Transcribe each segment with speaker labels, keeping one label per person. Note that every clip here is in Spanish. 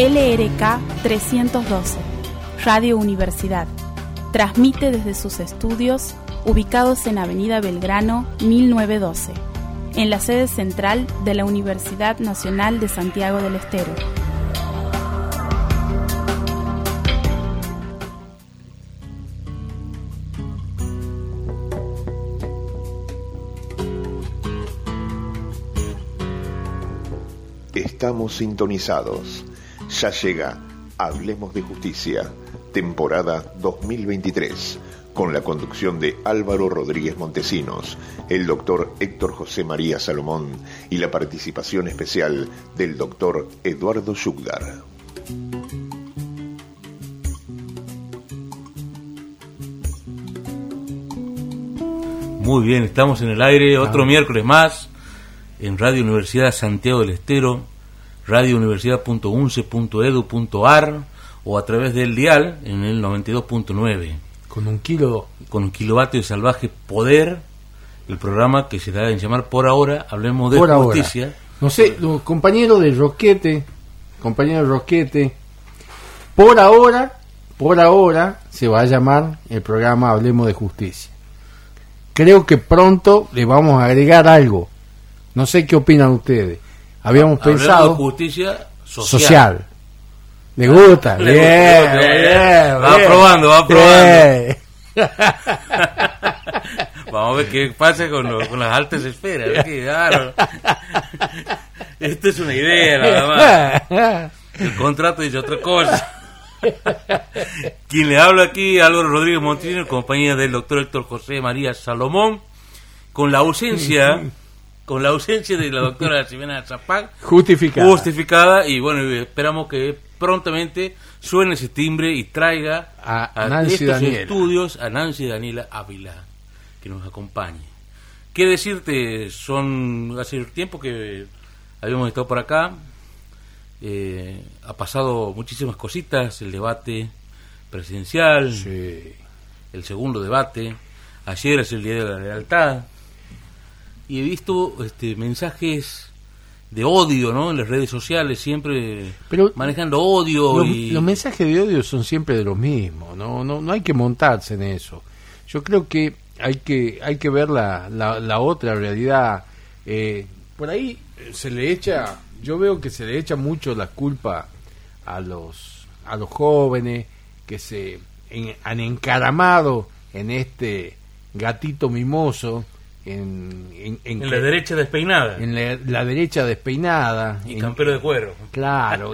Speaker 1: LRK 312, Radio Universidad. Transmite desde sus estudios ubicados en Avenida Belgrano 1912, en la sede central de la Universidad Nacional de Santiago del Estero.
Speaker 2: Estamos sintonizados. Ya llega Hablemos de Justicia, temporada 2023, con la conducción de Álvaro Rodríguez Montesinos, el doctor Héctor José María Salomón y la participación especial del doctor Eduardo Yugdar.
Speaker 3: Muy bien, estamos en el aire otro miércoles más en Radio Universidad Santiago del Estero, radiouniversidad.unce.edu.ar o a través del dial en el 92.9.
Speaker 4: Con un kilo.
Speaker 3: Con un kilovatio de salvaje poder, el programa que se da en llamar por ahora, hablemos de
Speaker 4: Por ahora.
Speaker 3: justicia.
Speaker 4: No sé, los compañeros de Roquete, compañero de Roquete, por ahora, por ahora se va a llamar el programa Hablemos de Justicia. Creo que pronto le vamos a agregar algo. No sé qué opinan ustedes. Habíamos pensado
Speaker 3: de justicia social.
Speaker 4: social. ¿Le gusta?
Speaker 3: Le
Speaker 4: bien,
Speaker 3: gusta,
Speaker 4: bien,
Speaker 3: bien. Va probando, va
Speaker 4: Bien.
Speaker 3: Vamos a ver qué pasa con, lo- con las altas esferas. claro. Esto es una idea nada más. El contrato dice otra cosa. Quien le habla aquí, Álvaro Rodríguez Montino, en compañía del doctor Héctor José María Salomón, con la ausencia, con la ausencia de la doctora Ximena Zapac,
Speaker 4: Justificada.
Speaker 3: justificada, y bueno, esperamos que prontamente suene ese timbre y traiga
Speaker 4: A Nancy
Speaker 3: estos
Speaker 4: Daniela.
Speaker 3: estudios a Nancy Daniela Ávila, que nos acompañe. ¿Qué decirte? Son hace tiempo que habíamos estado por acá, eh, ha pasado muchísimas cositas, el debate presidencial,
Speaker 4: Sí.
Speaker 3: el segundo debate, ayer es el Día de la Lealtad, y he visto este, mensajes de odio ¿no? en las redes sociales, siempre
Speaker 4: Pero
Speaker 3: manejando odio
Speaker 4: Los,
Speaker 3: y...
Speaker 4: los mensajes de odio son siempre de los mismos, no, no, no hay que montarse en eso. Yo creo que hay que, hay que ver la, la, la otra realidad. Eh, por ahí eh, se le echa, yo veo que se le echa mucho la culpa a los, a los jóvenes que se en- han encaramado en este gatito mimoso, en, en, en
Speaker 3: en
Speaker 4: que-
Speaker 3: la derecha despeinada
Speaker 4: en la, la derecha despeinada,
Speaker 3: y campero de cuero.
Speaker 4: Claro,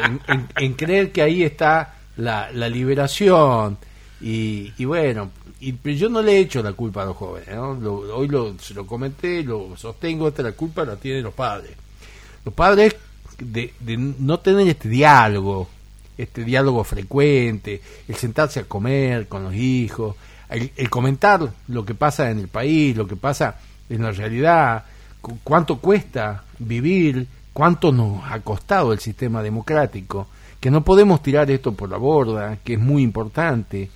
Speaker 4: en, creer que ahí está la, la liberación y, y bueno, y, pero yo no le he hecho la culpa a los jóvenes, ¿no? Lo- hoy lo, se lo comenté, lo sostengo, esta la culpa la tienen los padres. Los padres de, de no tener este diálogo, este diálogo frecuente, el sentarse a comer con los hijos, el, el comentar lo que pasa en el país, lo que pasa en la realidad, cu- cuánto cuesta vivir, cuánto nos ha costado el sistema democrático, que no podemos tirar esto por la borda, que es muy importante,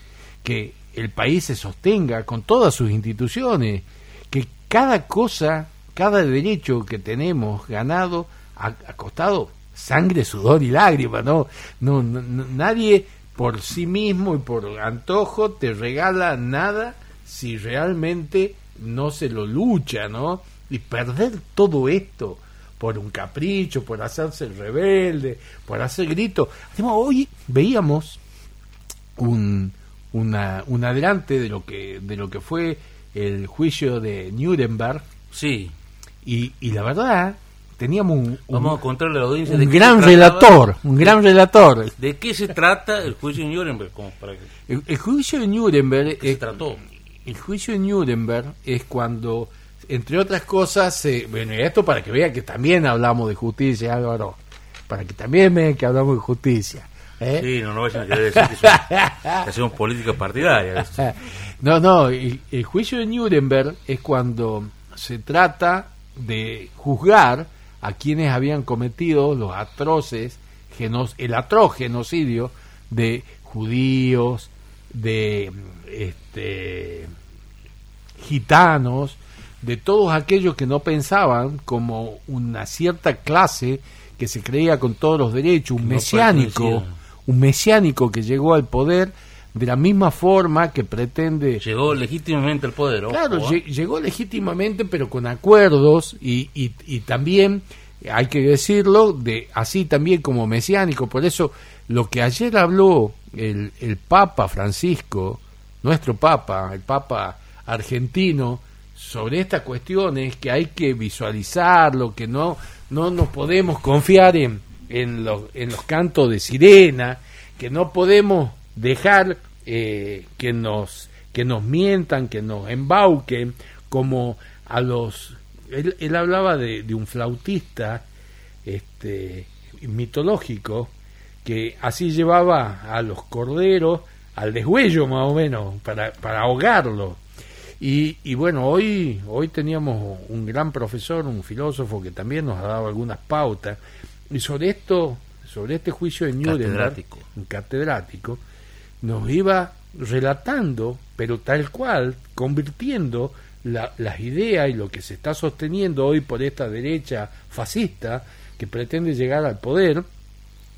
Speaker 4: que el país se sostenga con todas sus instituciones, que cada cosa, cada derecho que tenemos ganado ha, ha costado sangre, sudor y lágrimas, ¿no? No, no- no- nadie por sí mismo y por antojo te regala nada si realmente no se lo lucha, ¿no? Y perder todo esto por un capricho, por hacerse el rebelde, por hacer gritos. Además, hoy veíamos un, una, un adelante de lo que de lo que fue el juicio de Nuremberg
Speaker 3: Sí,
Speaker 4: y, y la verdad teníamos un, un-
Speaker 3: vamos a contarle a la audiencia
Speaker 4: un
Speaker 3: de qué
Speaker 4: gran relator, un gran relator.
Speaker 3: ¿De qué se trata el juicio de Nuremberg? Como para que
Speaker 4: El, el juicio de Nuremberg
Speaker 3: ¿qué se trató?
Speaker 4: El juicio de Nuremberg es cuando entre otras cosas, se- bueno, y esto para que vean que también hablamos de justicia, Álvaro, para que también vean que hablamos de justicia. ¿eh?
Speaker 3: Sí, no, no vayan a querer decir que, son- que hacemos política partidaria.
Speaker 4: No, no, el, el juicio de Nuremberg es cuando se trata de juzgar a quienes habían cometido los atroces, genos- el atroz genocidio de judíos, de este, gitanos, de todos aquellos que no pensaban como una cierta clase que se creía con todos los derechos, un
Speaker 3: No
Speaker 4: mesiánico, un mesiánico que llegó al poder de la misma forma que pretende
Speaker 3: Llegó legítimamente al poder. ojo,
Speaker 4: Claro,
Speaker 3: ¿eh?
Speaker 4: lle- llegó legítimamente, pero con acuerdos y, y, y también, hay que decirlo, de así también como mesiánico. Por eso, lo que ayer habló el, el Papa Francisco, nuestro Papa, el Papa argentino, sobre esta cuestión es que hay que visualizarlo, que no, no nos podemos confiar en, en, los, en los cantos de sirena, que no podemos dejar eh, que nos que nos mientan, que nos embauquen, como a los... Él, él hablaba de, de un flautista este, mitológico que así llevaba a los corderos al deshuello más o menos, para, para ahogarlo. Y, y bueno, hoy, hoy teníamos un gran profesor, un filósofo que también nos ha dado algunas pautas. Y sobre esto, sobre este juicio de Nuremberg,
Speaker 3: Catedrático.
Speaker 4: un catedrático, nos iba relatando, pero tal cual, convirtiendo la- las ideas y lo que se está sosteniendo hoy por esta derecha fascista que pretende llegar al poder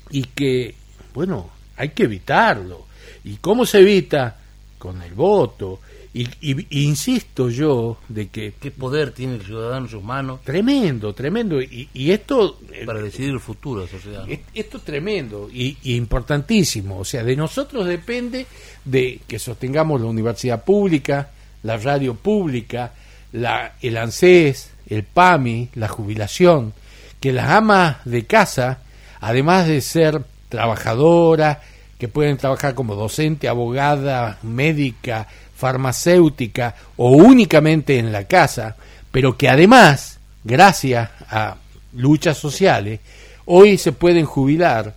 Speaker 4: y que, bueno, hay que evitarlo. ¿Y cómo se evita? Con el voto. Y, y- y insisto yo de que
Speaker 3: ¿Qué poder tiene el ciudadano en sus manos
Speaker 4: tremendo, tremendo. Y, y esto eh,
Speaker 3: para decidir el futuro de la sociedad?
Speaker 4: es- Esto es tremendo y, y importantísimo. O sea, de nosotros depende de que sostengamos la universidad pública, la radio pública, la, el ANSES, el PAMI, la jubilación, que las amas de casa, además de ser trabajadoras, que pueden trabajar como docente, abogada, médica, farmacéutica o únicamente en la casa, pero que además, gracias a luchas sociales, hoy se pueden jubilar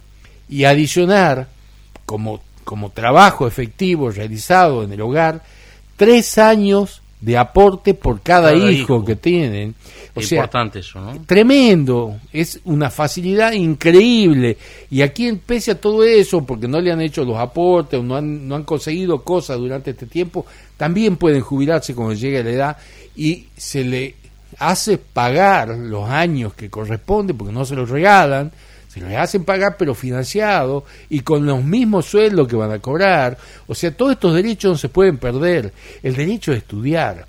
Speaker 4: y adicionar como, como trabajo efectivo realizado en el hogar tres años de aporte por cada,
Speaker 3: Cada
Speaker 4: hijo,
Speaker 3: hijo.
Speaker 4: que tienen. O
Speaker 3: Es
Speaker 4: sea,
Speaker 3: importante eso, ¿no?
Speaker 4: tremendo, es una facilidad increíble. Y aquí, pese a todo eso, porque no le han hecho los aportes o no han, no han conseguido cosas durante este tiempo, también pueden jubilarse cuando llegue la edad y se le hace pagar los años que corresponde, porque no se los regalan, se los hacen pagar pero financiado y con los mismos sueldos que van a cobrar. O sea, todos estos derechos no se pueden perder. El derecho a estudiar,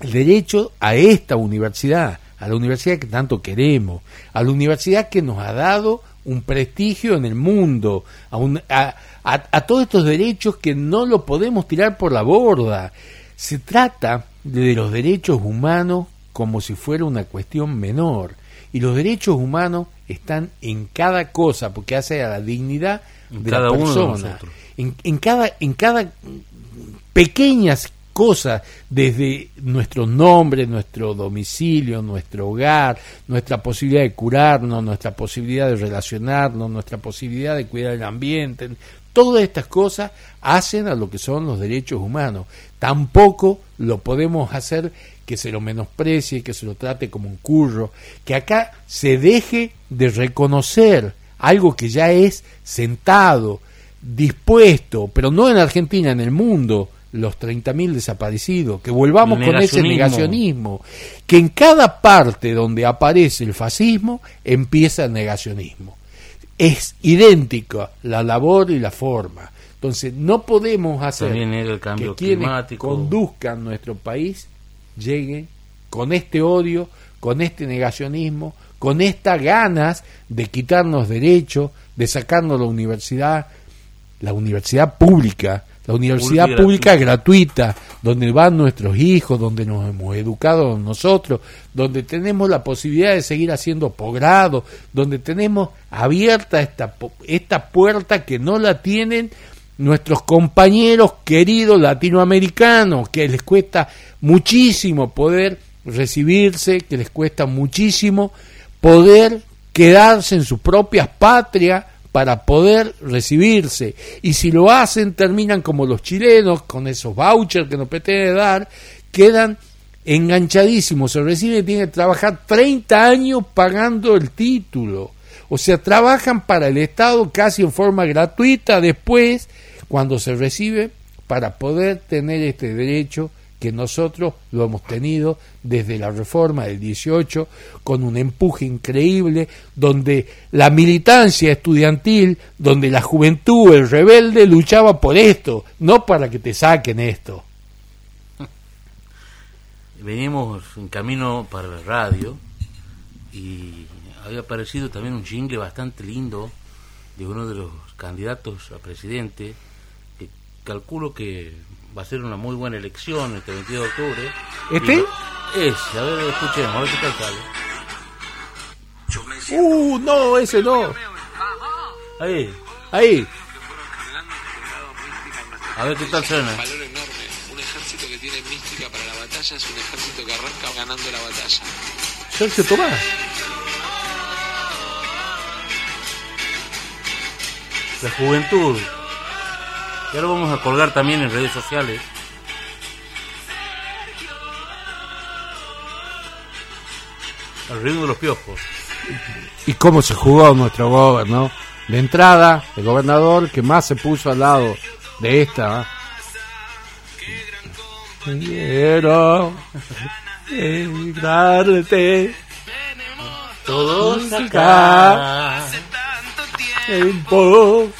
Speaker 4: el derecho a esta universidad, a la universidad que tanto queremos, a la universidad que nos ha dado un prestigio en el mundo, a, un- a- a- a todos estos derechos que no lo podemos tirar por la borda. Se trata de los derechos humanos como si fuera una cuestión menor. Y los derechos humanos están en cada cosa, porque hace a la dignidad
Speaker 3: En
Speaker 4: de
Speaker 3: cada
Speaker 4: la
Speaker 3: uno de
Speaker 4: persona.
Speaker 3: nosotros.
Speaker 4: en, en cada, en cada pequeñas cosas, desde nuestro nombre, nuestro domicilio, nuestro hogar, nuestra posibilidad de curarnos, nuestra posibilidad de relacionarnos, nuestra posibilidad de cuidar el ambiente, todas estas cosas hacen a lo que son los derechos humanos. Tampoco lo podemos hacer que se lo menosprecie, que se lo trate como un curro, que acá se deje de reconocer algo que ya es sentado, dispuesto, pero no en Argentina, en el mundo, los 30.000 desaparecidos, que volvamos con ese
Speaker 3: Negacionismo.
Speaker 4: que en cada parte donde aparece el fascismo empieza el negacionismo. Es idéntica la labor y la forma. Entonces, no podemos hacer
Speaker 3: el cambio
Speaker 4: que quienes
Speaker 3: climático.
Speaker 4: conduzcan nuestro país lleguen con este odio, con este negacionismo, con estas ganas de quitarnos derechos, de sacarnos la universidad, la universidad pública, la universidad
Speaker 3: Pública
Speaker 4: pública gratuita, donde van nuestros hijos, donde nos hemos educado nosotros, donde tenemos la posibilidad de seguir haciendo posgrado, donde tenemos abierta esta, esta puerta que no la tienen nuestros compañeros queridos latinoamericanos, que les cuesta muchísimo poder recibirse, que les cuesta muchísimo poder quedarse en sus propias patrias para poder recibirse. Y si lo hacen, terminan como los chilenos, con esos vouchers que nos pretenden dar, quedan enganchadísimos, se reciben y tienen que trabajar 30 años pagando el título. O sea, trabajan para el Estado casi en forma gratuita después, cuando se recibe, para poder tener este derecho que nosotros lo hemos tenido desde la reforma del 18 con un empuje increíble donde la militancia estudiantil, donde la juventud, el rebelde luchaba por esto, no para que te saquen esto.
Speaker 3: Venimos en camino para la radio y había aparecido también un jingle bastante lindo de uno de los candidatos a presidente calculo que va a ser una muy buena elección este 22 de octubre.
Speaker 4: ¿Este?
Speaker 3: Es, a ver, escuchemos, a ver qué tal sale.
Speaker 4: Uh, no, ese no.
Speaker 3: Ahí,
Speaker 4: Ahí.
Speaker 3: a ver qué tal suena.
Speaker 5: valor enorme. Un ejército que tiene mística para la batalla es un ejército que arranca ganando la batalla.
Speaker 4: Sergio Tomás.
Speaker 3: La juventud. Y ahora vamos a colgar también en redes sociales. Al ritmo de los piojos.
Speaker 4: y cómo se jugó nuestro gobierno. De entrada, el gobernador que más se puso al lado de esta. ¿ah? Quiero emigrarte
Speaker 3: Todos
Speaker 4: acá.
Speaker 3: acá.
Speaker 4: tiempo.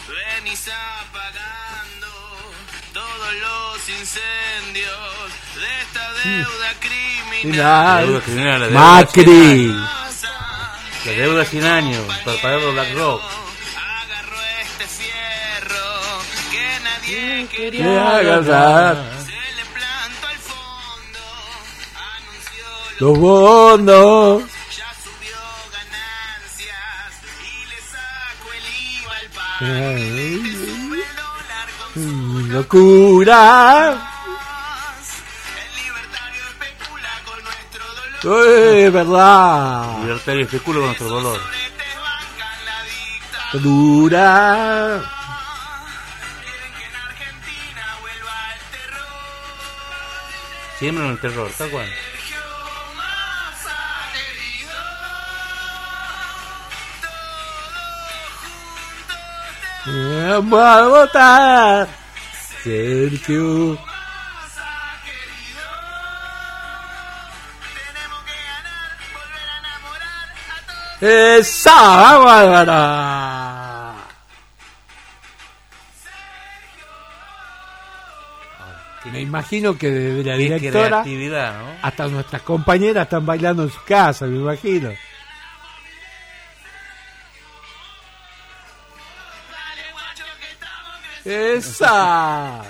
Speaker 3: La deuda criminal, la deuda
Speaker 4: Macri.
Speaker 3: La deuda sin años para pagar los Black Rock.
Speaker 6: Agarró este fierro que nadie
Speaker 4: Que
Speaker 6: quería.
Speaker 4: agarrar
Speaker 6: Se le plantó al fondo, anunció lo
Speaker 4: los bonos.
Speaker 6: ya subió ganancias y le sacó el IVA al país.
Speaker 4: Locura.
Speaker 6: Nuestro dolor.
Speaker 4: Es verdad.
Speaker 3: Libertario especula con nuestro dolor.
Speaker 4: Dura.
Speaker 3: Siempre en el terror, tal cual.
Speaker 4: Vamos a votar. Sergio. Esa Bárbara. Me imagino que desde la directora
Speaker 3: ¿no?
Speaker 4: hasta nuestras compañeras están bailando en su casa, me imagino. Esa.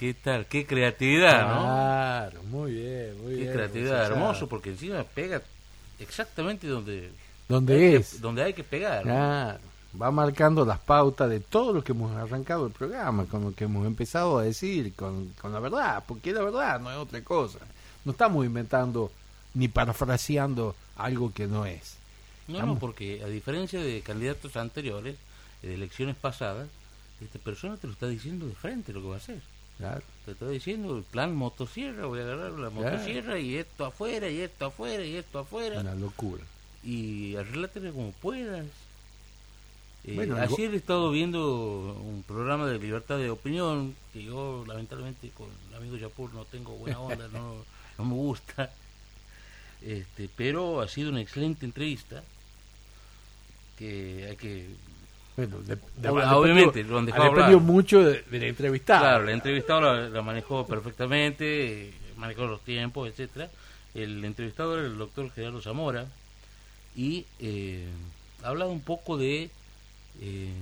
Speaker 3: ¿Qué tal? Qué creatividad, ¿no?
Speaker 4: Claro, muy bien, muy
Speaker 3: Qué
Speaker 4: bien.
Speaker 3: creatividad,
Speaker 4: César.
Speaker 3: hermoso, porque encima pega exactamente donde,
Speaker 4: ¿Dónde
Speaker 3: hay que-
Speaker 4: es?
Speaker 3: donde hay que pegar. ¿no?
Speaker 4: Claro, va marcando las pautas de todo lo que hemos arrancado el programa, con lo que hemos empezado a decir, con, con la verdad, porque la verdad no es otra cosa. No estamos inventando ni parafraseando algo que no es.
Speaker 3: No, no, porque a diferencia de candidatos anteriores, de elecciones pasadas, esta persona te lo está diciendo de frente lo que va a hacer.
Speaker 4: Claro.
Speaker 3: Te está diciendo el plan motosierra, voy a agarrar la motosierra y esto afuera, y esto afuera, y esto afuera.
Speaker 4: Una locura.
Speaker 3: y arreglátela como puedas. Eh,
Speaker 4: Bueno,
Speaker 3: ayer he estado viendo un programa de libertad de opinión que yo lamentablemente con el amigo Yapur no tengo buena onda, no, no me gusta, este, pero ha sido una excelente entrevista que hay que
Speaker 4: Bueno, de- de-
Speaker 3: obviamente, lo han
Speaker 4: ha
Speaker 3: dejado
Speaker 4: mucho de, de la entrevistada.
Speaker 3: Claro, la entrevistado la, la manejó perfectamente, manejó los tiempos, etcétera. El entrevistado era el doctor Gerardo Zamora y eh, ha hablado un poco de eh,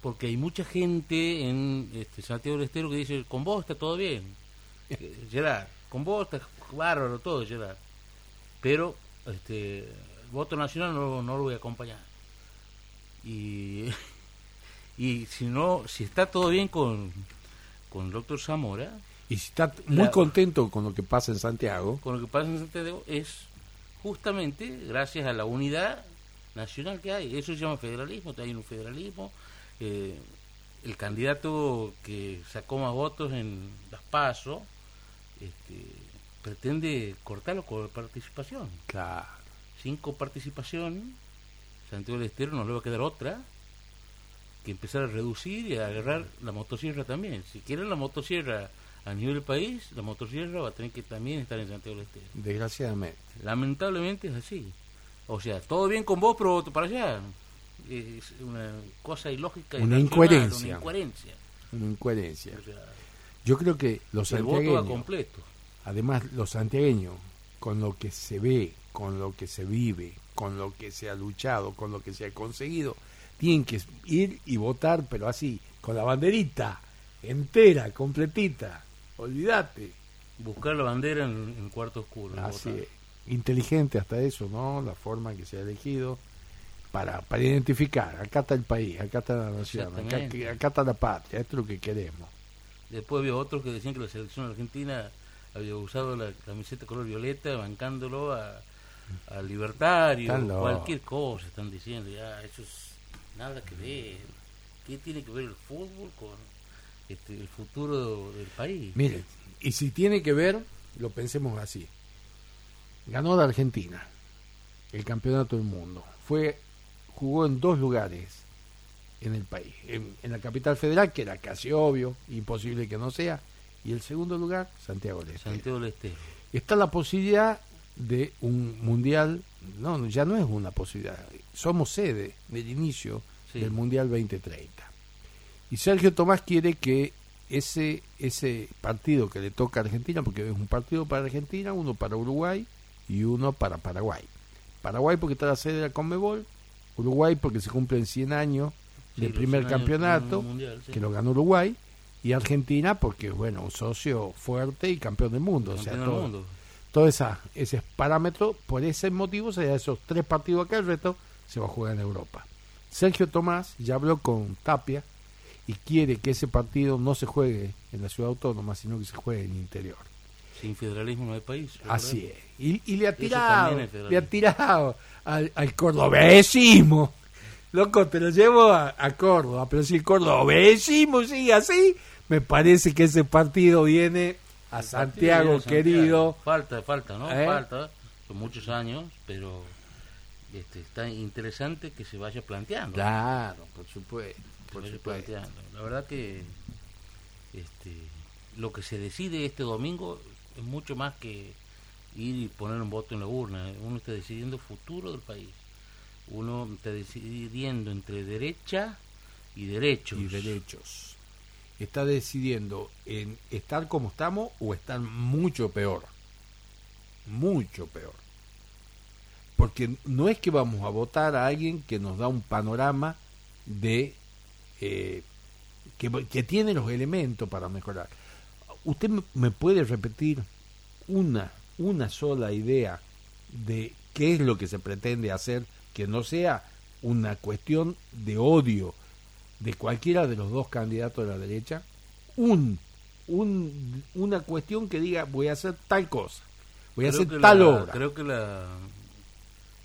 Speaker 3: porque hay mucha gente en este, Santiago del Estero que dice con vos está todo bien, Eh, Gerard, con vos está bárbaro todo, Gerard, pero este, el voto nacional no, no lo voy a acompañar y y si no si está todo bien con con el doctor Zamora
Speaker 4: Y si está muy
Speaker 3: La-
Speaker 4: contento con lo que pasa en Santiago,
Speaker 3: con lo que pasa en Santiago es justamente gracias a la unidad nacional que hay. Eso se llama federalismo hay un federalismo eh, el candidato que sacó más votos en las PASO este, pretende cortarlo con participación.
Speaker 4: Claro.
Speaker 3: sin coparticipación Santiago del Estero no le va a quedar otra que empezar a reducir y a agarrar la motosierra también. Si quieren la motosierra a nivel del país, la motosierra va a tener que también estar en Santiago del Estero.
Speaker 4: Desgraciadamente.
Speaker 3: Lamentablemente es así. O sea, todo bien con vos, pero para allá. Es una cosa ilógica.
Speaker 4: Una incoherencia.
Speaker 3: Una incoherencia.
Speaker 4: Una incoherencia.
Speaker 3: O sea,
Speaker 4: Yo creo que los santiagueños,
Speaker 3: completo.
Speaker 4: además los santiagueños, con lo que se ve, con lo que se vive, con lo que se ha luchado, con lo que se ha conseguido, tienen que ir y votar, pero así, con la banderita entera, completita. Olvídate.
Speaker 3: Buscar la bandera en, en cuarto oscuro. en
Speaker 4: Así
Speaker 3: votar.
Speaker 4: es. Inteligente hasta eso, ¿no? La forma que se ha elegido para, para identificar. Acá está el país, acá está la nación, acá, acá está la patria, esto es lo que queremos.
Speaker 3: Después había otros que decían que la selección argentina había usado la camiseta color violeta bancándolo a, a libertario, cualquier cosa están diciendo, ya, eso es nada que ver. ¿Qué tiene que ver el fútbol con este, el futuro del país?
Speaker 4: Miren, y si tiene que ver, lo pensemos así. Ganó la Argentina el campeonato del mundo. Fue, jugó en dos lugares en el país. En, en la capital federal, que era casi obvio, imposible que no sea. Y el segundo lugar, Santiago del.
Speaker 3: Santiago del Estero.
Speaker 4: Está la posibilidad de un mundial, no, ya no es una posibilidad, somos sede del inicio
Speaker 3: Sí.
Speaker 4: del Mundial 2030. Y Sergio Tomás quiere que ese, ese partido que le toca a Argentina, porque es un partido para Argentina, uno para Uruguay y uno para Paraguay. Paraguay porque está la sede de la Conmebol, Uruguay porque se cumplen 100 años
Speaker 3: Sí,
Speaker 4: del primer
Speaker 3: 100 años
Speaker 4: campeonato,
Speaker 3: del mundial, sí.
Speaker 4: que lo ganó Uruguay, y Argentina porque es bueno, un socio fuerte y campeón del mundo. o sea, todo-
Speaker 3: mundo.
Speaker 4: Todo esa, ese parámetro, por ese motivo, se da esos tres partidos acá, el resto se va a jugar en Europa. Sergio Tomás ya habló con Tapia y quiere que ese partido no se juegue en la ciudad autónoma, sino que se juegue en el interior.
Speaker 3: Sin federalismo no hay país. ¿verdad?
Speaker 4: Así es. Y, y le ha tirado, le ha tirado al, al cordobesismo. Loco, te lo llevo a, a Córdoba, pero si el cordobesismo sigue así, me parece que ese partido viene a Santiago,
Speaker 3: Santiago.
Speaker 4: querido.
Speaker 3: Falta, falta, ¿no?
Speaker 4: ¿Eh?
Speaker 3: Falta. Son muchos años, pero este, está interesante que se vaya planteando.
Speaker 4: Claro, por supuesto. Por supuesto.
Speaker 3: planteando. La verdad que este, lo que se decide este domingo es mucho más que ir y poner un voto en la urna. Uno está decidiendo el futuro del país. Uno está decidiendo entre derecha y derechos.
Speaker 4: Y derechos. Está decidiendo en estar como estamos o estar mucho peor. Mucho peor. Porque no es que vamos a votar a alguien que nos da un panorama de eh, que, que tiene los elementos para mejorar. ¿Usted me- puede repetir una, una sola idea de qué es lo que se pretende hacer que no sea una cuestión de odio de cualquiera de los dos candidatos de la derecha? Un, un, una cuestión que diga voy a hacer tal cosa, voy a hacer tal
Speaker 3: la-
Speaker 4: obra.
Speaker 3: Creo que la,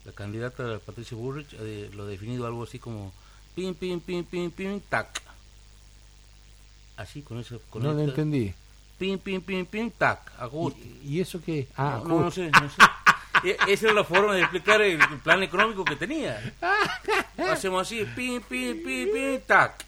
Speaker 3: la candidata Patricia Burrich eh, lo ha definido algo así como pim, pim, pim, pim, pim, tac. Así, con eso. Con
Speaker 4: no lo entendí.
Speaker 3: Pim, pim, pim, pim, tac. Ajuste.
Speaker 4: ¿Y, y eso qué? Ah,
Speaker 3: no, no, no sé, no sé. E- Esa era la forma de explicar el plan económico que tenía. Hacemos así, pim, pim, pim, pim, tac.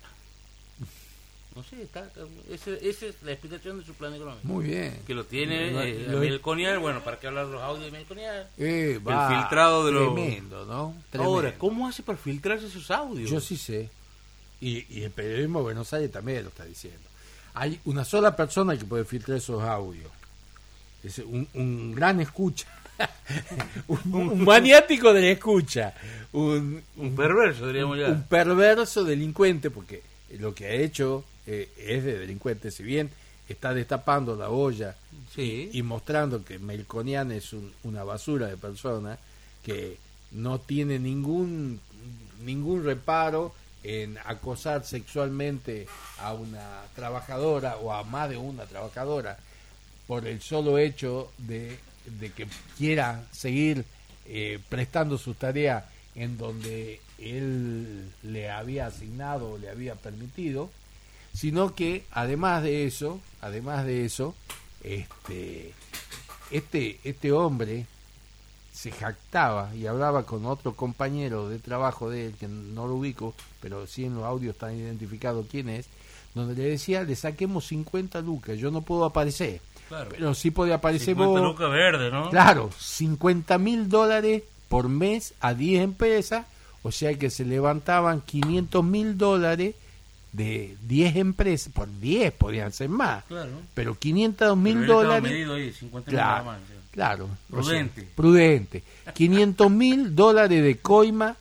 Speaker 3: No sé, tac. Esa, esa es la explicación de su plan económico.
Speaker 4: Muy bien.
Speaker 3: Que lo tiene eh,
Speaker 4: lo-
Speaker 3: bueno, ¿para qué hablar de los audios de Melconian?
Speaker 4: Eh, va,
Speaker 3: filtrado de lo-
Speaker 4: Tremendo, ¿no? Tremendo.
Speaker 3: Ahora, ¿cómo hace para filtrarse esos audios?
Speaker 4: Yo sí sé. Y, y el periodismo de Buenos Aires también lo está diciendo. Hay una sola persona que puede filtrar esos audios. Es un, un gran escucha. Un, un maniático de la escucha. Un,
Speaker 3: Un perverso, diríamos ya.
Speaker 4: un perverso delincuente, porque lo que ha hecho eh, es de delincuente, si bien está destapando la olla
Speaker 3: Sí.
Speaker 4: y mostrando que Melconian es un- una basura de persona que no tiene ningún ningún reparo en acosar sexualmente a una trabajadora o a más de una trabajadora por el solo hecho de, de que quiera seguir eh, prestando sus tareas en donde él le había asignado o le había permitido, sino que además de eso, además de eso, este, este, este hombre se jactaba y hablaba con otro compañero de trabajo de él, que no lo ubico, pero sí en los audios está identificado quién es, donde le decía, le saquemos 50 lucas, yo no puedo aparecer,
Speaker 3: Claro.
Speaker 4: pero sí podía aparecer
Speaker 3: 50
Speaker 4: vos.
Speaker 3: lucas verde, ¿no?
Speaker 4: Claro, 50 mil dólares por mes a 10 empresas, o sea que se levantaban 500 mil dólares de 10 empresas, por 10 podían ser más,
Speaker 3: Claro.
Speaker 4: pero 500 mil dólares...
Speaker 3: ahí, 50 mil nada
Speaker 4: Claro,
Speaker 3: más.
Speaker 4: claro. o sea,
Speaker 3: Prudente.
Speaker 4: prudente. 500 mil dólares de coima.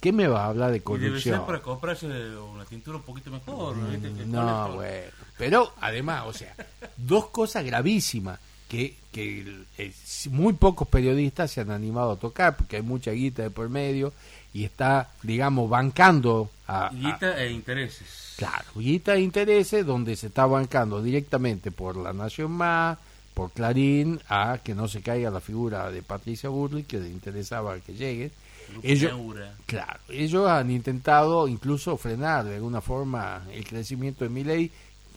Speaker 4: ¿Qué me va a hablar de
Speaker 3: Y debe ser
Speaker 4: corrupción?
Speaker 3: para comprarse una tintura un poquito mejor. Que
Speaker 4: No, bueno. Pero además, o sea, dos cosas gravísimas que, que eh, muy pocos periodistas se han animado a tocar porque hay mucha guita de por medio y está, digamos, bancando a, a-
Speaker 3: Guita e intereses.
Speaker 4: Claro, guita de intereses donde se está bancando directamente por La Nación Más, por Clarín, a que no se caiga la figura de Patricia Burley, que le interesaba que llegue. Ellos,
Speaker 3: Neura.
Speaker 4: claro, ellos han intentado incluso frenar de alguna forma el crecimiento de Milei,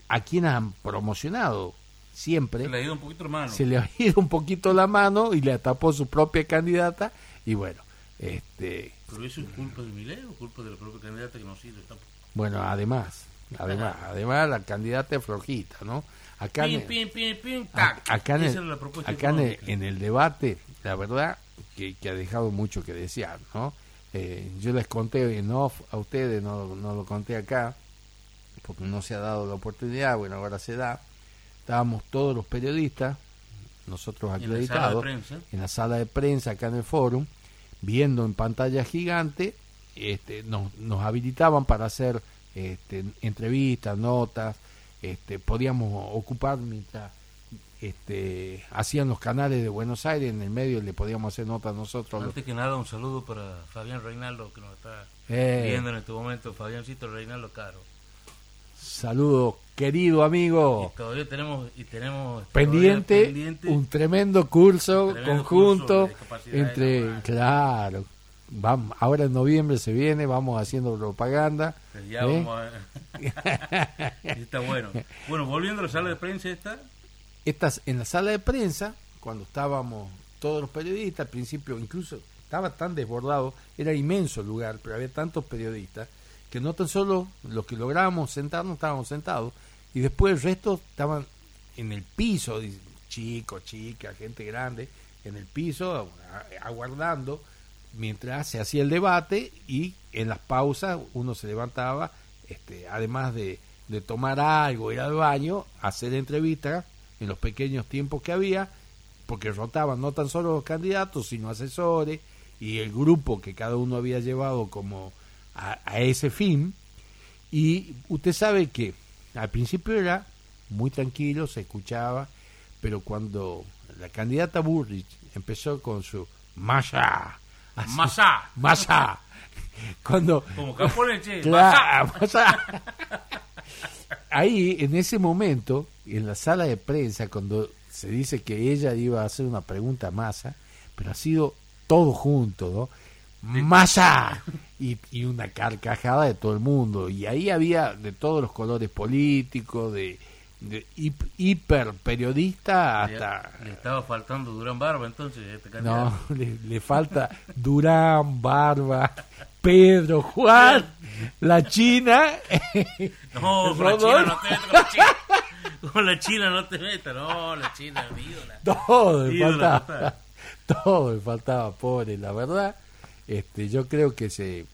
Speaker 4: a quienes han promocionado siempre.
Speaker 3: Se le ha ido un poquito hermano.
Speaker 4: Se le ha ido un poquito la mano y le tapó su propia candidata y bueno, este,
Speaker 3: Pero eso es culpa de Milei o culpa de la propia candidata que no sirve tampoco.
Speaker 4: Bueno, además, además, además la candidata es flojita, ¿no? Acá, en,
Speaker 3: Pin, pin, pin, pin,
Speaker 4: a-
Speaker 3: tac.
Speaker 4: acá en el,
Speaker 3: la
Speaker 4: acá el, en el debate, la verdad que, que ha dejado mucho que desear, ¿no? Eh, yo les conté en off a ustedes, no, no lo conté acá, porque no se ha dado la oportunidad, bueno, ahora se da. Estábamos todos los periodistas, nosotros
Speaker 3: En la sala de
Speaker 4: acreditados,
Speaker 3: prensa.
Speaker 4: en la sala de prensa acá en el fórum, viendo en pantalla gigante, este, nos, nos habilitaban para hacer este, entrevistas, notas, este, podíamos ocupar mientras este, hacían los canales de Buenos Aires, en el medio le podíamos hacer notas nosotros.
Speaker 3: Antes que nada, un saludo para Fabián Reinaldo, que nos está
Speaker 4: Eh,
Speaker 3: viendo en este momento. Fabiancito Reinaldo Caro.
Speaker 4: saludos, querido amigo.
Speaker 3: Y todavía tenemos, y tenemos todavía
Speaker 4: pendiente, un tremendo curso
Speaker 3: Tremendo
Speaker 4: conjunto
Speaker 3: curso
Speaker 4: entre claro vamos ahora en noviembre se viene vamos haciendo propaganda
Speaker 3: ya
Speaker 4: ¿eh?
Speaker 3: vamos a... está bueno. Bueno, volviendo a la sala de prensa esta,
Speaker 4: estas en la sala de prensa cuando estábamos todos los periodistas al principio incluso estaba tan desbordado era inmenso el lugar pero había tantos periodistas que no tan solo los que lográbamos sentarnos estábamos sentados y después el resto estaban en el piso chicos chicas gente grande en el piso aguardando mientras se hacía el debate y en las pausas uno se levantaba este además de, de tomar algo ir al baño hacer entrevistas en los pequeños tiempos que había porque rotaban no tan solo los candidatos sino asesores y el grupo que cada uno había llevado como a, a ese fin y usted sabe que al principio era muy tranquilo se escuchaba pero cuando la candidata Burrich empezó con su masa
Speaker 3: Masá.
Speaker 4: masa cuando
Speaker 3: como
Speaker 4: Claro, masa. Ahí en ese momento en la sala de prensa cuando se dice que ella iba a hacer una pregunta a Massa pero ha sido todo junto ¿no? Massa. Y, y una carcajada de todo el mundo. Y ahí había de todos los colores políticos de, de hip- hiper periodista hasta
Speaker 3: le estaba faltando Durán Barba entonces este
Speaker 4: no, le, le falta Durán, Barba, Pedro, Juan, la China.
Speaker 3: No, con la China no te metas con la China. Con la China no te metas, no, la China, ídola.
Speaker 4: todo
Speaker 3: Ídola
Speaker 4: faltaba. Todo le faltaba, pobre, la verdad. Este, yo creo que se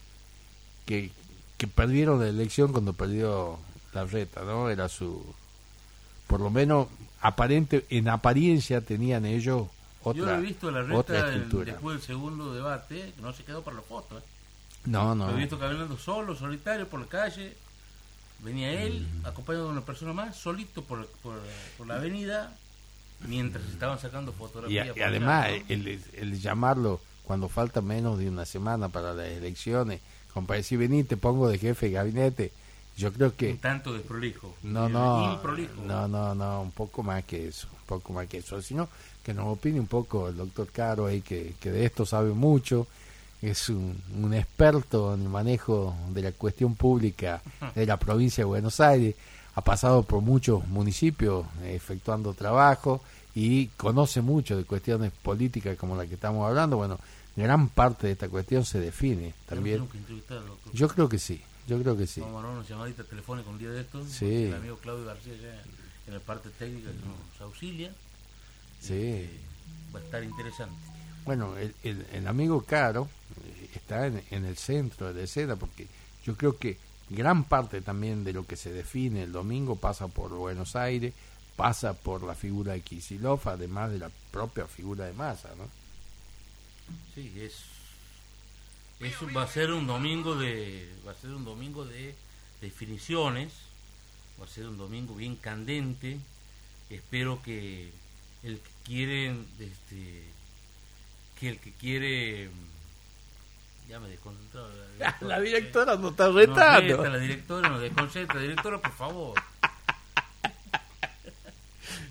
Speaker 4: que, que perdieron la elección cuando perdió la reta, ¿no? Era su por lo menos aparente en apariencia tenían ellos otra
Speaker 3: Yo lo he visto la reta después del segundo debate, no se quedó para la foto. ¿eh?
Speaker 4: No, no.
Speaker 3: Lo he visto caminando solo, solitario por la calle. Venía él,
Speaker 4: Mm.
Speaker 3: acompañado de una persona más, solito por, por, por la avenida, mientras estaban sacando
Speaker 4: Y,
Speaker 3: fotografías.
Speaker 4: y
Speaker 3: por
Speaker 4: además, el, el llamarlo cuando falta menos de una semana para las elecciones, como para decir, vení, te pongo de jefe de gabinete, yo creo que...
Speaker 3: un tanto desprolijo.
Speaker 4: No, no,
Speaker 3: improlijo.
Speaker 4: no, no, no, un poco más que eso, un poco más que eso, sino que nos opine un poco el doctor Caro ahí, que, que de esto sabe mucho, es un, un experto en el manejo de la cuestión pública de la provincia de Buenos Aires, ha pasado por muchos municipios efectuando trabajo y conoce mucho de cuestiones políticas como la que estamos hablando. Bueno, gran parte de esta cuestión se define también. Yo creo que sí, yo creo que sí.
Speaker 3: Vamos a dar una llamadita telefónica un día de estos.
Speaker 4: Sí.
Speaker 3: El amigo Claudio García ya en la parte técnica que nos auxilia.
Speaker 4: Sí.
Speaker 3: Eh, va a estar interesante.
Speaker 4: Bueno, el, el- el amigo Caro eh, está en, en el centro de escena porque yo creo que gran parte también de lo que se define el domingo pasa por Buenos Aires, pasa por la figura de Kisilov, además de la propia figura de Massa, ¿no?
Speaker 3: Sí, es, eso va a ser un domingo de va a ser un domingo de definiciones, va a ser un domingo bien candente. Espero que el que quiere este que el que quiere ya me desconcentrado
Speaker 4: La directora no está retando.
Speaker 3: reta, la directora nos desconcentra, directora por favor.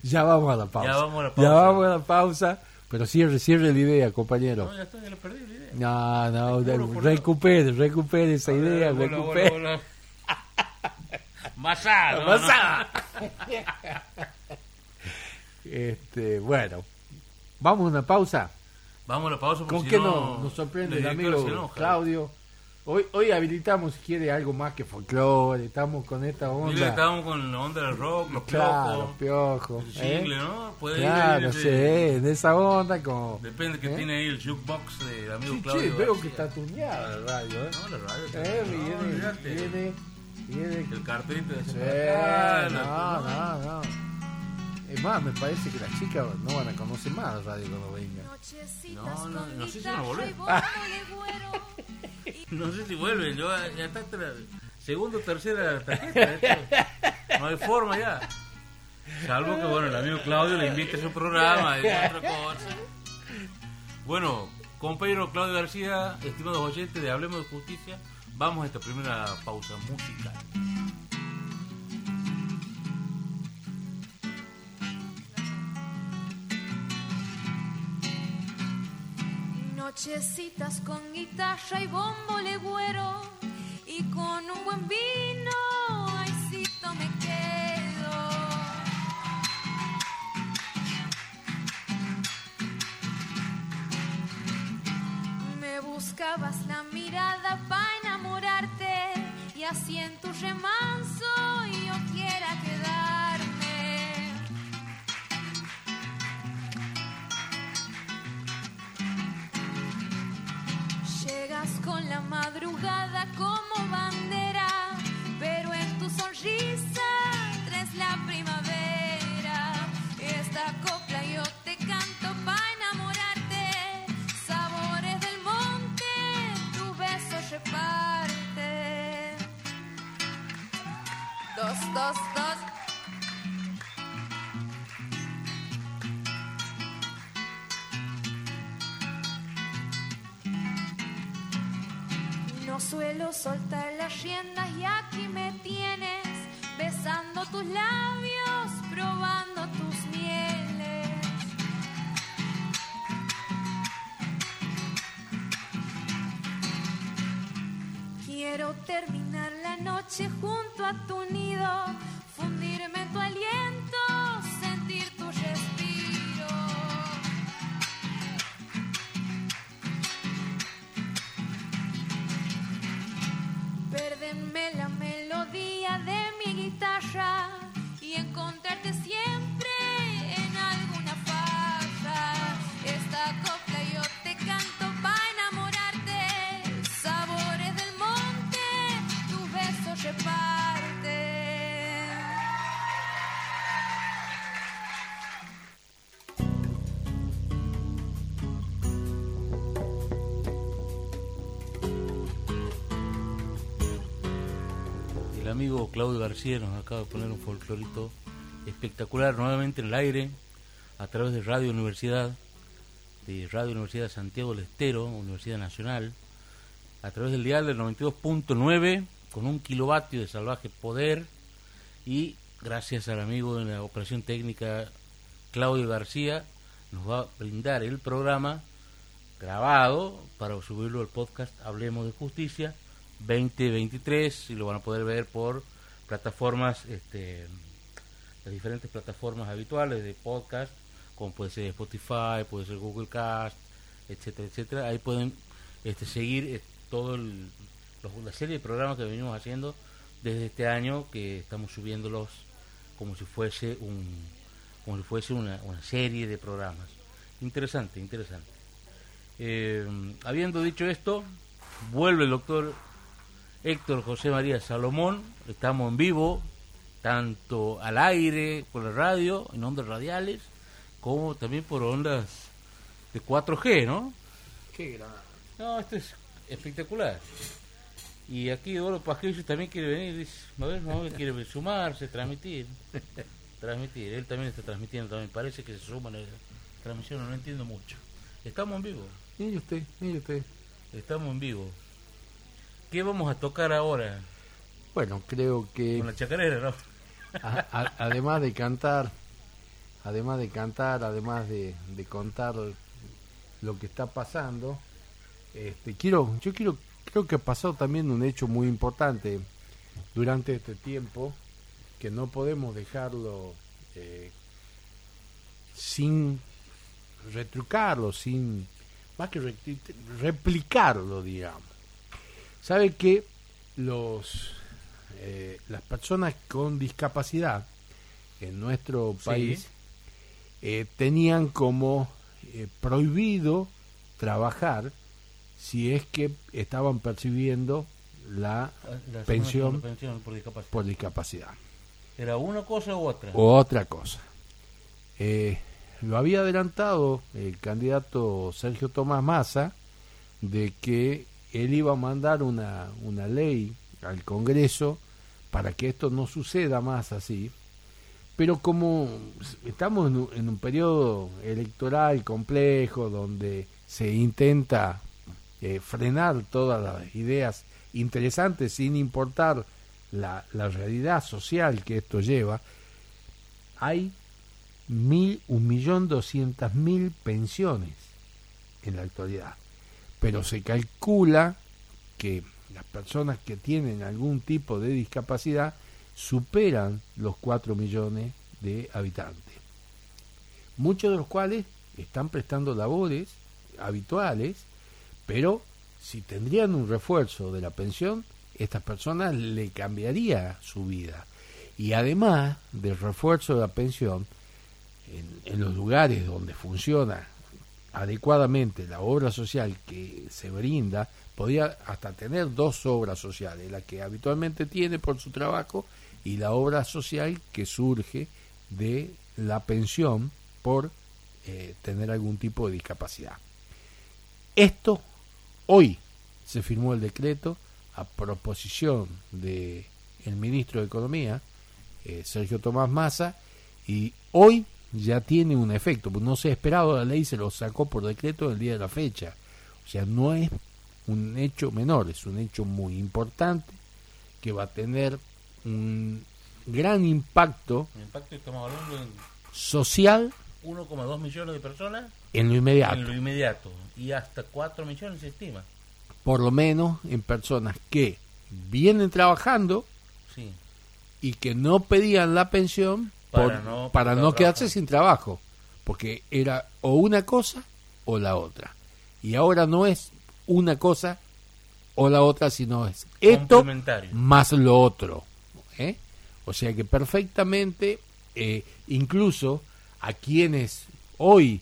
Speaker 4: Ya vamos a la pausa.
Speaker 3: Ya vamos a la
Speaker 4: Ya
Speaker 3: pausa.
Speaker 4: vamos a la pausa, pero cierre, cierre la idea, compañero.
Speaker 3: No, ya está, ya la perdí la idea.
Speaker 4: No, no, recupere, recupere esa idea,
Speaker 3: hola,
Speaker 4: recupere.
Speaker 3: Masá, no.
Speaker 4: Masá. Este, bueno, vamos a una pausa.
Speaker 3: Vamos a la pausa porque
Speaker 4: ¿Con
Speaker 3: si
Speaker 4: qué
Speaker 3: no,
Speaker 4: no, nos sorprende el amigo. Claudio? Hoy, hoy habilitamos, si quiere, algo más que folclore. Estamos con esta
Speaker 3: Dile
Speaker 4: onda.
Speaker 3: estábamos con la onda del rock, los
Speaker 4: Claro,
Speaker 3: piojos,
Speaker 4: piojo.
Speaker 3: el
Speaker 4: ¿eh?
Speaker 3: jingle, ¿no? Puede
Speaker 4: Claro,
Speaker 3: ir
Speaker 4: sí,
Speaker 3: de-
Speaker 4: en esa onda como...
Speaker 3: Depende que
Speaker 4: ¿eh?
Speaker 3: tiene ahí el jukebox del amigo
Speaker 4: Sí,
Speaker 3: Claudio.
Speaker 4: che, veo
Speaker 3: García.
Speaker 4: que está tuneada la radio, ¿eh?
Speaker 3: No, la radio. está-
Speaker 4: Eh,
Speaker 3: no,
Speaker 4: viene,
Speaker 3: olvídate.
Speaker 4: viene, viene.
Speaker 3: El cartelito de
Speaker 4: Sí,
Speaker 3: Ah,
Speaker 4: no, no, no. Es más, me parece que las chicas no van a conocer más la radio cuando vengan.
Speaker 3: No, no, no sé si volver.
Speaker 7: volver.
Speaker 3: No sé si vuelven, yo ya está tra- segundo tercera tarjeta. esto. No hay forma ya. Salvo que bueno, el amigo Claudio le invite a su programa y otra cosa. Bueno, compañero Claudio García, estimados oyentes de Hablemos de Justicia, vamos a esta primera pausa musical.
Speaker 7: Nochecitas con guitarra y bombo legüero y con un buen vino, ahícito me quedo. Me buscabas la mirada para enamorarte y así en tu remanso yo quiera quedarme. Con la madrugada como bandera, pero en tu sonrisa traes la primavera. Esta copla yo te canto para enamorarte. Sabores del monte, tu beso reparte. Dos, dos, dos. Suelo soltar las riendas y aquí me tienes besando tus labios, probando tus mieles. Quiero terminar la noche junto a tu nido, fundirme
Speaker 3: Claudio García nos acaba de poner un folclorito espectacular nuevamente en el aire a través de Radio Universidad, de Radio Universidad Santiago del Estero, Universidad Nacional, a través del dial del 92.9 con un kilovatio de salvaje poder y gracias al amigo de la operación técnica Claudio García nos va a brindar el programa grabado para subirlo al podcast Hablemos de Justicia 2023 y lo van a poder ver por plataformas, este, las diferentes plataformas habituales de podcast, como puede ser Spotify, puede ser Google Cast, etcétera, etcétera. Ahí pueden este, seguir eh, todo la serie de programas que venimos haciendo desde este año, que estamos subiéndolos como si fuese un como si fuese una, una serie de programas. Interesante, interesante. Eh, habiendo dicho esto, vuelve el doctor Héctor José María Salomón. Estamos en vivo, tanto al aire, por la radio, en ondas radiales, como también por ondas de 4G, ¿no?
Speaker 4: Qué gran.
Speaker 3: No, esto es espectacular. Y aquí Oro Pasquillo también quiere venir, dice, a ver, no, quiere sumarse, transmitir. transmitir, él también está transmitiendo, también parece que se suma a la transmisión, no entiendo mucho. Estamos en vivo,
Speaker 4: Mire usted, mire usted.
Speaker 3: estamos en vivo. ¿Qué vamos a tocar ahora?
Speaker 4: Bueno, creo que
Speaker 3: Con la chacarera, ¿no?
Speaker 4: a- a- además de cantar, además de cantar, además de, de contar lo que está pasando, este, quiero, yo quiero, creo que ha pasado también un hecho muy importante durante este tiempo que no podemos dejarlo eh, sin retrucarlo, sin más que replicarlo, digamos. Sabe que los eh, las personas con discapacidad en nuestro
Speaker 3: Sí.
Speaker 4: país eh, tenían como eh, prohibido trabajar si es que estaban percibiendo la
Speaker 3: La
Speaker 4: Pensión.
Speaker 3: por discapacidad.
Speaker 4: por discapacidad
Speaker 3: ¿Era una cosa u otra?
Speaker 4: o otra cosa. Eh, lo había adelantado el candidato Sergio Tomás Massa de que él iba a mandar una, una ley al Congreso para que esto no suceda más así. Pero como estamos en un, periodo electoral complejo donde se intenta eh, frenar todas las ideas interesantes sin importar la, la realidad social que esto lleva, hay mil, un millón doscientas mil pensiones en la actualidad. Pero se calcula que las personas que tienen algún tipo de discapacidad superan los 4 millones de habitantes. Muchos de los cuales están prestando labores habituales, pero si tendrían un refuerzo de la pensión, estas personas le cambiaría su vida. Y además del refuerzo de la pensión, en, en los lugares donde funciona adecuadamente la obra social que se brinda, podría hasta tener dos obras sociales, la que habitualmente tiene por su trabajo y la obra social que surge de la pensión por eh, tener algún tipo de discapacidad. Esto, hoy se firmó el decreto a proposición de el ministro de Economía, eh, Sergio Tomás Massa, y hoy ya tiene un efecto, pues no se ha esperado la ley, se lo sacó por decreto el día de la fecha. O sea, no es un hecho menor, es un hecho muy importante que va a tener un gran impacto
Speaker 3: impacto estamos hablando en
Speaker 4: social
Speaker 3: 1,2 millones de personas
Speaker 4: en lo inmediato.
Speaker 3: en lo inmediato y hasta 4 millones se estima.
Speaker 4: por lo menos en personas que vienen trabajando
Speaker 3: Sí.
Speaker 4: y que no pedían la pensión
Speaker 3: Para
Speaker 4: por-
Speaker 3: no-
Speaker 4: para no quedarse sin trabajo, porque era o una cosa o la otra. Y ahora no es una cosa o la otra, sino es esto más lo otro. ¿eh? O sea que perfectamente, eh, incluso a quienes hoy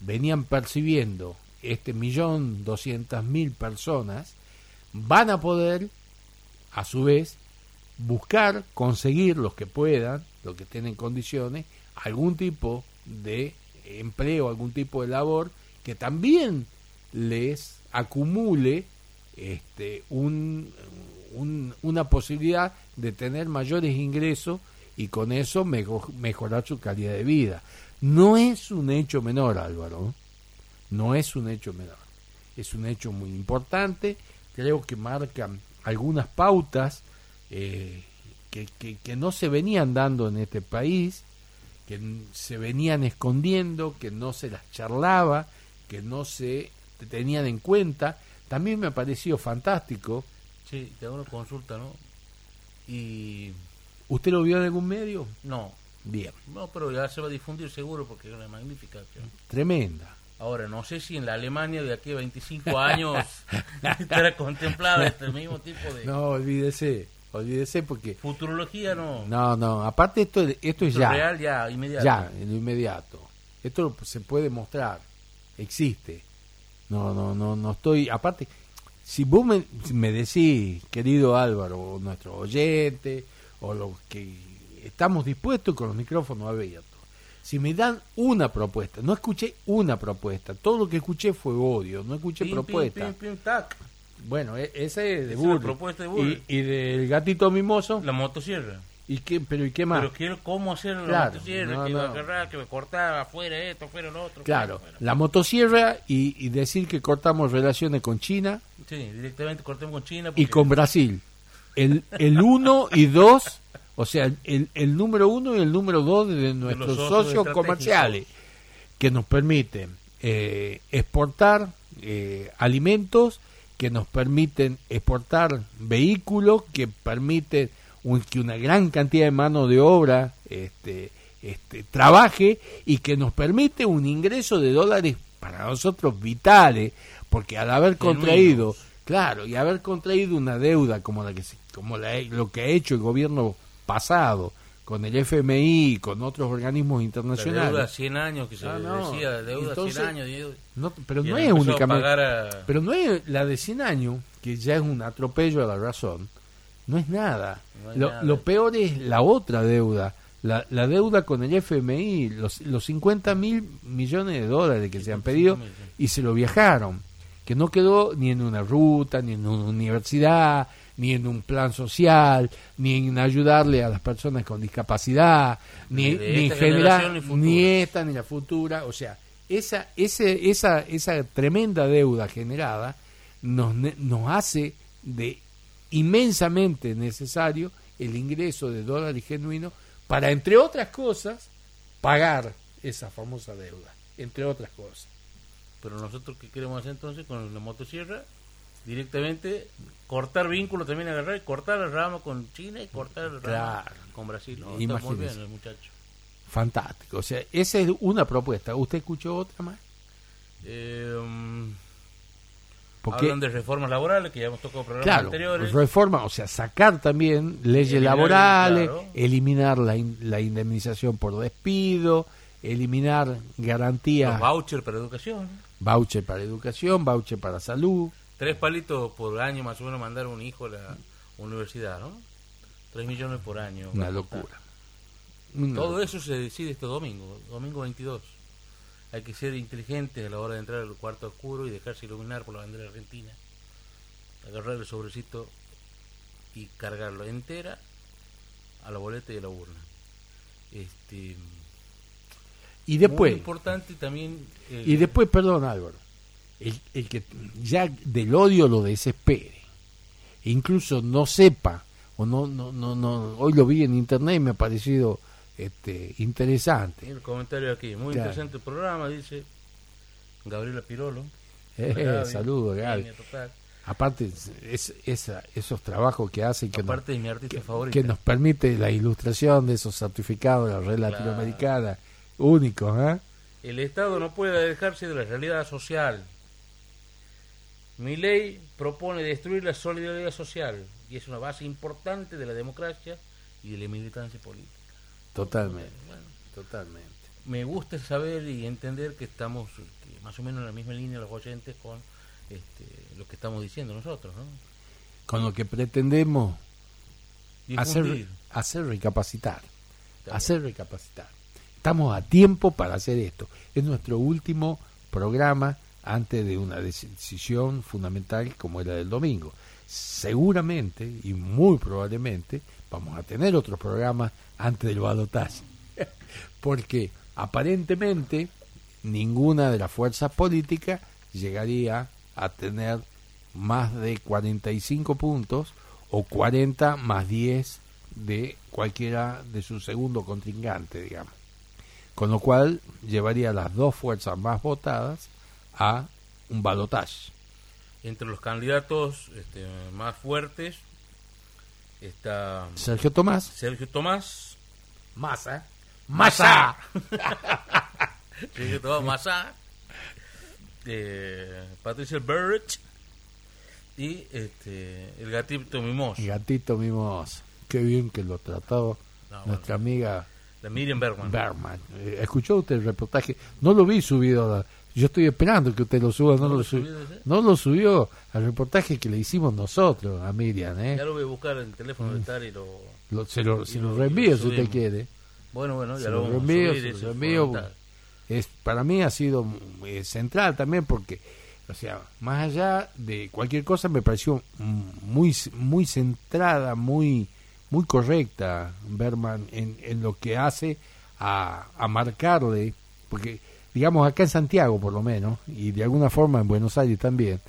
Speaker 4: venían percibiendo este millón doscientas mil personas, van a poder, a su vez, buscar, conseguir los que puedan, los que estén en condiciones, algún tipo de empleo, algún tipo de labor que también les acumule este, un, un- una posibilidad de tener mayores ingresos y con eso mejo- mejorar su calidad de vida. No es un hecho menor, Álvaro. No es un hecho menor. Es un hecho muy importante. Creo que marcan algunas pautas eh, que, que- que no se venían dando en este país, que se venían escondiendo, que no se las charlaba, que no se tenían en cuenta. También me pareció fantástico
Speaker 3: Sí, te hago una consulta, ¿no? Y
Speaker 4: ¿Usted lo vio en algún medio?
Speaker 3: No,
Speaker 4: Bien,
Speaker 3: no, pero ya se va a difundir seguro porque es una magnífica acción.
Speaker 4: tremenda.
Speaker 3: Ahora, no sé si en la Alemania de aquí a 25 años estará contemplado este mismo tipo de
Speaker 4: No, olvídese, olvídese porque...
Speaker 3: futurología, no.
Speaker 4: No, no, aparte esto, esto es ya.
Speaker 3: real ya, inmediato.
Speaker 4: Ya, en lo inmediato. Esto se puede mostrar, existe. No, no, no, no estoy. Aparte, si vos me, decís, querido Álvaro, o nuestro oyente, o los que estamos dispuestos con los micrófonos abiertos, si me dan una propuesta, no escuché una propuesta, todo lo que escuché fue odio, no escuché
Speaker 3: Pim,
Speaker 4: propuesta.
Speaker 3: pim, pim, tac.
Speaker 4: Bueno, e- ese es de
Speaker 3: Esa es la
Speaker 4: Burri.
Speaker 3: propuesta de Burri.
Speaker 4: Y, y del gatito mimoso,
Speaker 3: La motosierra.
Speaker 4: ¿y qué, pero ¿y qué más?
Speaker 3: Pero quiero cómo hacer la
Speaker 4: Claro,
Speaker 3: motosierra,
Speaker 4: no,
Speaker 3: que iba a
Speaker 4: no.
Speaker 3: agarrar, que me cortaba afuera esto, afuera lo otro.
Speaker 4: Claro, la motosierra y, y decir que cortamos relaciones con China.
Speaker 3: Sí, directamente cortemos con China.
Speaker 4: y con Brasil. El, el uno y dos, o sea, el, el número uno y el número dos de nuestros
Speaker 3: socios
Speaker 4: comerciales que nos permiten eh, exportar eh, alimentos, que nos permiten exportar vehículos, que permiten un- que una gran cantidad de mano de obra este, este, trabaje y que nos permite un ingreso de dólares para nosotros vitales, porque al haber contraído, claro, y haber contraído una deuda como la que como la, lo que ha hecho el gobierno pasado con el FMI, con otros organismos
Speaker 3: La
Speaker 4: internacionales.
Speaker 3: deuda a 100 años, que se
Speaker 4: Ah, no.
Speaker 3: decía, deuda a
Speaker 4: Entonces,
Speaker 3: 100 años. deuda-
Speaker 4: No, pero
Speaker 3: y
Speaker 4: no es
Speaker 3: a
Speaker 4: únicamente.
Speaker 3: pagar a-
Speaker 4: Pero no es la de 100 años, que ya es un atropello a la razón. No es nada.
Speaker 3: No
Speaker 4: lo,
Speaker 3: nada.
Speaker 4: lo peor es la otra deuda. La, la deuda con el FMI, los, los 50 mil millones de dólares que se han pedido y se lo viajaron. Que no quedó ni en una ruta, ni en una universidad, ni en un plan social, ni en ayudarle a las personas con discapacidad, ni,
Speaker 3: Ni
Speaker 4: ni en general,
Speaker 3: ni
Speaker 4: esta ni la futura. O sea, esa, ese, esa, esa tremenda deuda generada nos, nos hace de inmensamente necesario el ingreso de dólares genuinos para, entre otras cosas, pagar esa famosa deuda, entre otras cosas.
Speaker 3: Pero nosotros, ¿qué queremos hacer entonces con la motosierra? Directamente cortar vínculos, también agarrar y cortar la rama con China y cortar rama
Speaker 4: Claro.
Speaker 3: con Brasil. ¿no? Está muy bien el muchacho.
Speaker 4: Fantástico. O sea, esa es una propuesta. ¿Usted escuchó otra más?
Speaker 3: Eh,
Speaker 4: Porque,
Speaker 3: hablan de reformas laborales, que ya hemos tocado programas
Speaker 4: claro,
Speaker 3: anteriores.
Speaker 4: reforma, o sea, sacar también leyes
Speaker 3: Eliminar,
Speaker 4: laborales,
Speaker 3: claro.
Speaker 4: eliminar la, in- la indemnización por despido, eliminar garantías,
Speaker 3: vouchers para educación.
Speaker 4: voucher para educación, voucher para salud.
Speaker 3: Tres palitos por año más o menos mandar un hijo a la universidad, ¿no? Tres millones por año.
Speaker 4: Una locura. Una
Speaker 3: Todo eso se decide este domingo, domingo 22. Hay que ser inteligentes a la hora de entrar al cuarto oscuro y dejarse iluminar por la bandera argentina. Agarrar el sobrecito y cargarlo entera a la boleta y a la urna. Este,
Speaker 4: Y después,
Speaker 3: muy importante también. eh,
Speaker 4: y después, perdón Álvaro, el, el que ya del odio lo desespere, e incluso no sepa, o no, no, no, no, hoy lo vi en internet y me ha parecido este, interesante.
Speaker 3: el comentario aquí, muy
Speaker 4: Claro.
Speaker 3: interesante el programa, dice Gabriela Pirolo.
Speaker 4: Eh, saludos, Gaby. Aparte, es, esa, esos trabajos que hace que nos,
Speaker 3: Aparte de mi artista
Speaker 4: que,
Speaker 3: favorita.
Speaker 4: que nos permite la ilustración de esos certificados de la red
Speaker 3: Claro.
Speaker 4: latinoamericana, únicos, ¿eh?
Speaker 3: El Estado no puede dejarse de la realidad social. Mi ley propone destruir la solidaridad social y es una base importante de la democracia y de la militancia política.
Speaker 4: Totalmente,
Speaker 3: Bueno,
Speaker 4: totalmente.
Speaker 3: me gusta saber y entender que estamos que más o menos en la misma línea los oyentes con este, lo que estamos diciendo nosotros, ¿no?
Speaker 4: Con lo que pretendemos hacer,
Speaker 3: Difundir.
Speaker 4: hacer recapacitar,
Speaker 3: Está
Speaker 4: hacer recapacitar. Estamos a tiempo para hacer esto. Es nuestro último programa antes de una decisión fundamental como era del domingo. Seguramente y muy probablemente vamos a tener otros programas antes del balotaje. Porque aparentemente ninguna de las fuerzas políticas llegaría a tener más de 45 puntos o 40 más 10 de cualquiera de su segundo contrincante, digamos. Con lo cual llevaría las dos fuerzas más votadas a un balotaje.
Speaker 3: Entre los candidatos este, más fuertes está
Speaker 4: Sergio Tomás.
Speaker 3: Sergio Tomás,
Speaker 4: Massa. Massa.
Speaker 3: Sergio Tomás Massa, eh, Patricia Burrich y este, el gatito mimoso,
Speaker 4: El gatito mimoso. Qué bien que lo trató
Speaker 3: No,
Speaker 4: nuestra amiga
Speaker 3: la Miriam Bergman.
Speaker 4: Berman. Eh, ¿Escuchó usted el reportaje? No lo vi subido. a- Yo estoy esperando que usted lo suba. No,
Speaker 3: ¿No
Speaker 4: lo, subió. No lo subió al reportaje que le hicimos nosotros a Miriam. ¿eh?
Speaker 3: Ya lo voy a buscar en el teléfono de estar y lo...
Speaker 4: Lo- se lo, se
Speaker 3: y
Speaker 4: lo reenvío si usted quiere.
Speaker 3: Bueno, bueno, ya
Speaker 4: Se
Speaker 3: lo vamos a
Speaker 4: reenvío,
Speaker 3: subir,
Speaker 4: se lo
Speaker 3: eso es
Speaker 4: reenvío.
Speaker 3: fundamental.
Speaker 4: es para mí ha sido eh, central también porque o sea más allá de cualquier cosa me pareció mm, muy muy centrada muy muy correcta Berman en, en lo que hace a, a marcarle porque digamos acá en Santiago por lo menos y de alguna forma en Buenos Aires también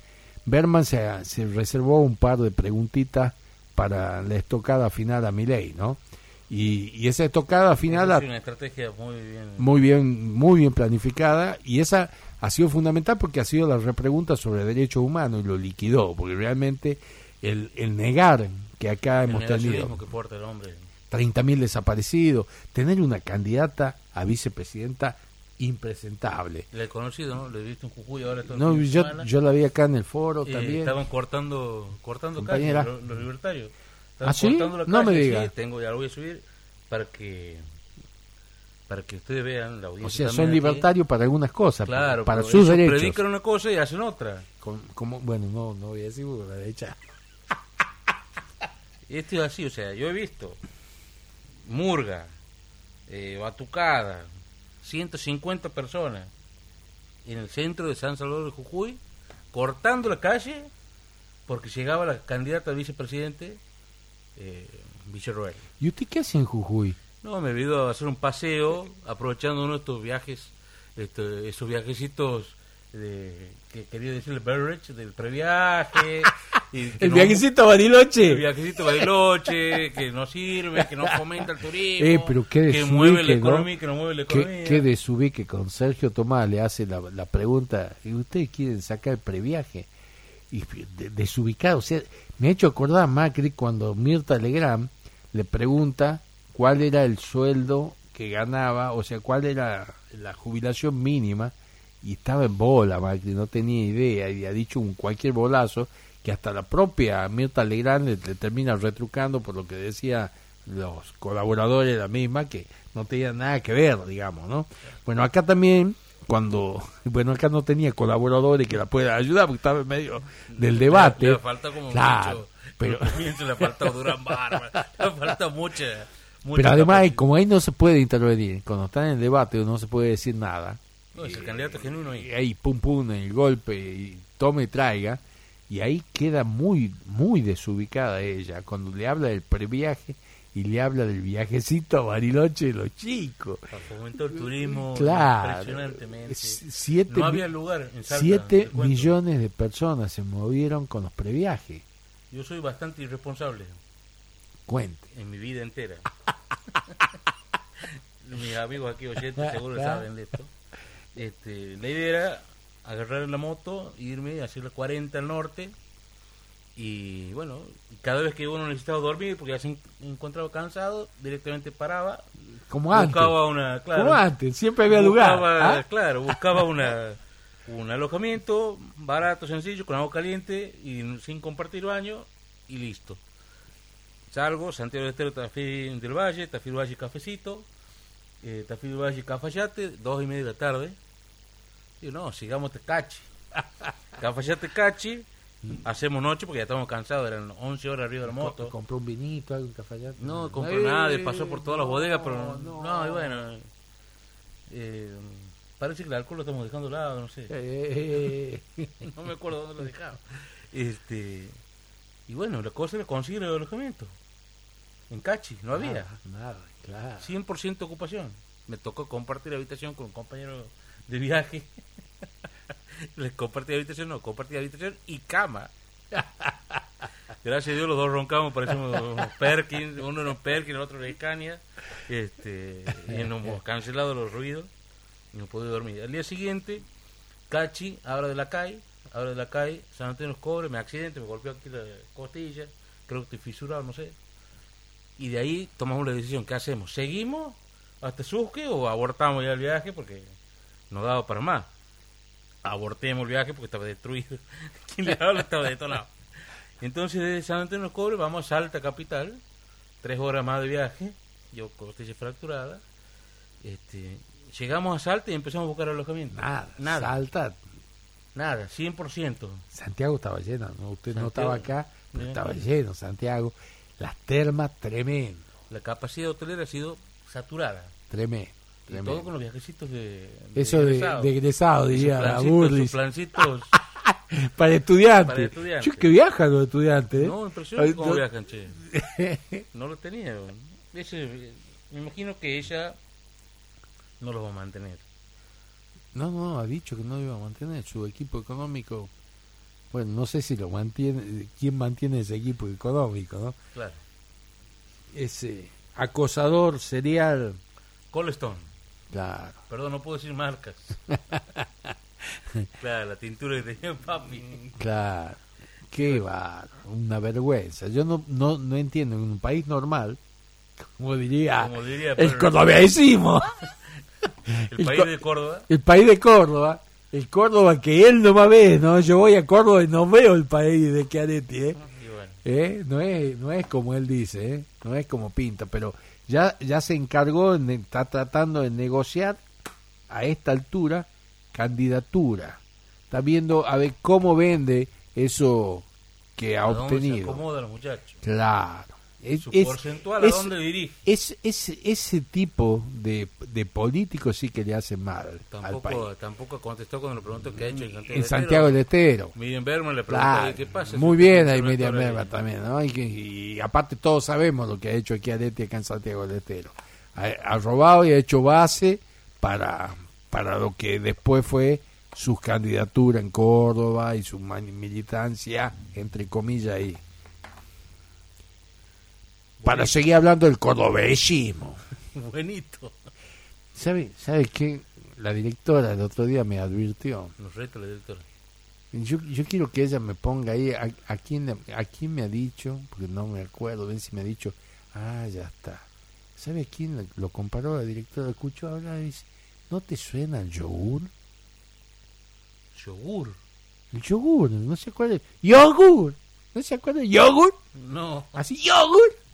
Speaker 4: Berman se, se reservó un par de preguntitas para la estocada final a Milei ¿no? y, y esa estocada final
Speaker 3: sí, una estrategia muy bien...
Speaker 4: muy bien muy bien planificada y esa ha sido fundamental porque ha sido la repregunta sobre derechos humanos y lo liquidó porque realmente el, el negar que acá
Speaker 3: el
Speaker 4: hemos tenido
Speaker 3: que el hombre.
Speaker 4: 30.000 desaparecidos tener una candidata a vicepresidenta impresentable
Speaker 3: Le he conocido, ¿no? Le he visto en Jujuy ahora
Speaker 4: no yo, yo la vi acá en el foro
Speaker 3: Eh,
Speaker 4: también
Speaker 3: Estaban cortando, cortando
Speaker 4: Compañera.
Speaker 3: calle, los, los libertarios. Estaban
Speaker 4: ¿Ah, sí?
Speaker 3: cortando la
Speaker 4: No me
Speaker 3: calle,
Speaker 4: diga.
Speaker 3: sí, tengo, ya lo voy a subir para que para que ustedes vean la audiencia.
Speaker 4: o sea son libertarios para algunas cosas
Speaker 3: Claro,
Speaker 4: para sus derechos
Speaker 3: predican una cosa y hacen otra.
Speaker 4: Como, bueno no no voy a decir porque la derecha
Speaker 3: Esto es así, o sea, yo he visto Murga, eh, Batucada, 150 personas en el centro de San Salvador de Jujuy, cortando la calle porque llegaba la candidata a vicepresidente, eh, Villarroel.
Speaker 4: ¿y usted qué hace en Jujuy?
Speaker 3: No, me he ido a hacer un paseo, aprovechando uno de estos viajes, este, esos viajecitos de, que quería decirle Berrich, del previaje. y
Speaker 4: el
Speaker 3: no-
Speaker 4: viajecito a
Speaker 3: el
Speaker 4: Bariloche
Speaker 3: viajecito Bariloche, que no sirve, que no fomenta el turismo,
Speaker 4: Eh, pero qué
Speaker 3: que mueve la economía, que no mueve la economía.
Speaker 4: que, que desubique con Sergio Tomás le hace la, la pregunta ¿y ustedes quieren sacar el previaje? y de- desubicado o sea me ha hecho acordar a Macri cuando Mirta Legrand le pregunta cuál era el sueldo que ganaba o sea cuál era la jubilación mínima y estaba en bola Macri no tenía idea y ha dicho un cualquier bolazo que hasta la propia Mirta Legrand le, le termina retrucando por lo que decía los colaboradores de la misma que no tenían nada que ver, digamos, ¿no? Bueno, acá también, cuando, bueno, acá no tenía colaboradores que la puedan ayudar porque estaba en medio del debate.
Speaker 3: Le, le falta como
Speaker 4: Claro,
Speaker 3: mucho,
Speaker 4: pero,
Speaker 3: le falta Durán Barba, le falta mucha, mucha
Speaker 4: pero además,
Speaker 3: capacidad.
Speaker 4: como ahí no se puede intervenir, cuando están en el debate no se puede decir nada,
Speaker 3: No, es el candidato genuino ahí.
Speaker 4: y ahí pum pum el golpe y tome traiga, y ahí queda muy, muy desubicada ella, cuando le habla del previaje y le habla del viajecito a Bariloche de los chicos.
Speaker 3: Para fomentar el turismo
Speaker 4: Claro.
Speaker 3: impresionantemente.
Speaker 4: Siete,
Speaker 3: no había lugar en Salta.
Speaker 4: siete
Speaker 3: te cuento.
Speaker 4: millones de personas se movieron con los previajes.
Speaker 3: Yo soy bastante irresponsable
Speaker 4: Cuente.
Speaker 3: en mi vida entera. Mis amigos aquí oyentes seguro saben de esto. Este, la idea era agarrar la moto, irme a hacer las 40 al norte y bueno, cada vez que uno necesitaba dormir porque ya se en- encontraba cansado, directamente paraba,
Speaker 4: Como antes.
Speaker 3: buscaba una, claro,
Speaker 4: Como antes. Siempre había lugar. ¿ah?
Speaker 3: claro, buscaba una un alojamiento barato, sencillo, con agua caliente y sin compartir baño y listo. Salgo, Santiago del Estero, Tafí del Valle, Tafí del Valle Cafecito, eh, Tafí del Valle Cafayate, dos y media de la tarde. Y no, sigamos Tecachi. Cafayate Cachi, hacemos noche porque ya estamos cansados, eran 11 horas arriba de la moto.
Speaker 4: Co- Compró un vinito, algo, cafayate.
Speaker 3: No compró
Speaker 4: Eh,
Speaker 3: nada, pasó por todas las bodegas, pero
Speaker 4: no,
Speaker 3: no, y bueno. eh, parece que el alcohol lo estamos dejando de lado, no sé.
Speaker 4: Eh,
Speaker 3: No me acuerdo dónde lo dejaba. Este, y bueno, la cosa era conseguir el alojamiento. En Cachi, no había.
Speaker 4: nada, nada, claro.
Speaker 3: 100% ocupación. Me tocó compartir habitación con un compañero de viaje. Les compartí habitación, no, compartí habitación y cama. Gracias a Dios los dos roncamos, parecemos unos Perkins, uno era un Perkins, el otro era Scania. Este, y nos hemos cancelado los ruidos y no pude dormir. Al día siguiente, Cachi, abra de la calle, abra de la calle, San Antonio los cobre, me accidente, me golpeó aquí la costilla, creo que estoy fisurado, no sé. y de ahí tomamos la decisión, ¿qué hacemos? ¿Seguimos hasta Susque o abortamos ya el viaje porque no daba para más? Abortemos el viaje porque estaba destruido. Quien le habla estaba detonado. Entonces desde San Antonio Cobres vamos a Salta Capital, tres horas más de viaje, yo costilla fracturada. Este, llegamos a Salta y empezamos a buscar alojamiento.
Speaker 4: Nada,
Speaker 3: nada,
Speaker 4: Salta.
Speaker 3: nada, 100%.
Speaker 4: Santiago estaba lleno, ¿no? usted no estaba acá, pero estaba lleno Santiago. Las termas, tremendo,
Speaker 3: La capacidad hotelera ha sido saturada.
Speaker 4: tremendo.
Speaker 3: Y todo con los viajecitos de,
Speaker 4: Eso de,
Speaker 3: egresados.
Speaker 4: de egresado, diría la
Speaker 3: plancitos-
Speaker 4: Burlis.
Speaker 3: sus plancitos.
Speaker 4: Para estudiantes.
Speaker 3: Para estudiantes.
Speaker 4: Yo que viajan los estudiantes. ¿eh?
Speaker 3: No, impresionante cómo
Speaker 4: no-
Speaker 3: viajan, che. No lo tenía. Ese, me imagino que ella no los va a mantener.
Speaker 4: No, no, ha dicho que no iba a mantener su equipo económico. Bueno, no sé si lo mantiene, quién mantiene ese equipo económico, ¿no?
Speaker 3: Claro.
Speaker 4: Ese acosador serial,
Speaker 3: Colestone.
Speaker 4: Claro.
Speaker 3: Perdón, no puedo decir marcas. claro, la tintura que tenía papi.
Speaker 4: Claro, qué va, una vergüenza. Yo no, no, no entiendo en un país normal, como diría,
Speaker 3: Como diría
Speaker 4: el cordobeísimo,
Speaker 3: El
Speaker 4: el
Speaker 3: país
Speaker 4: co-
Speaker 3: de Córdoba.
Speaker 4: el país de Córdoba, el Córdoba que él no va a ver, ¿no? Yo voy a Córdoba y no veo el país de Chiaretti, ¿eh?
Speaker 3: Bueno,
Speaker 4: ¿Eh? No es, no es como él dice, ¿eh? No es como pinta, pero ya, ya se encargó, en- está tratando de negociar a esta altura candidatura. Está viendo a ver cómo vende eso que ha
Speaker 3: ¿a dónde se
Speaker 4: obtenido.
Speaker 3: acomoda?
Speaker 4: Claro. Es,
Speaker 3: Su
Speaker 4: es-
Speaker 3: porcentual, ¿a
Speaker 4: es-
Speaker 3: dónde dirige?
Speaker 4: es- es- ese tipo de, de políticos sí que le hace mal al país.
Speaker 3: Tampoco, tampoco contestó cuando le preguntó qué ha hecho en Santiago.
Speaker 4: En
Speaker 3: del
Speaker 4: Santiago del
Speaker 3: Estero. Miriam Berman le preguntó
Speaker 4: Claro,
Speaker 3: qué pasa.
Speaker 4: muy bien ahí Miriam
Speaker 3: de-
Speaker 4: también, ¿no? Y, y aparte todos sabemos lo que ha hecho aquí Areti acá en Santiago del Estero. Ha, ha robado y ha hecho base para, para lo que después fue su candidatura en Córdoba y su militancia, entre comillas, ahí. Para seguir hablando del cordobesismo.
Speaker 3: Buenito.
Speaker 4: ¿Sabe, ¿Sabe qué? La directora el otro día me advirtió.
Speaker 3: Nos reta la directora.
Speaker 4: Yo, yo quiero que ella me ponga ahí a, a quién a quién me ha dicho, porque no me acuerdo bien si me ha dicho, ah, ya está. ¿Sabe a quién lo comparó la directora? Escuchó hablar y dice, ¿no te suena el yogur?
Speaker 3: Yogur.
Speaker 4: El yogur, no se acuerda. ¡Yogur! ¿No se acuerda? ¿Yogur?
Speaker 3: No.
Speaker 4: ¿Así, yogur?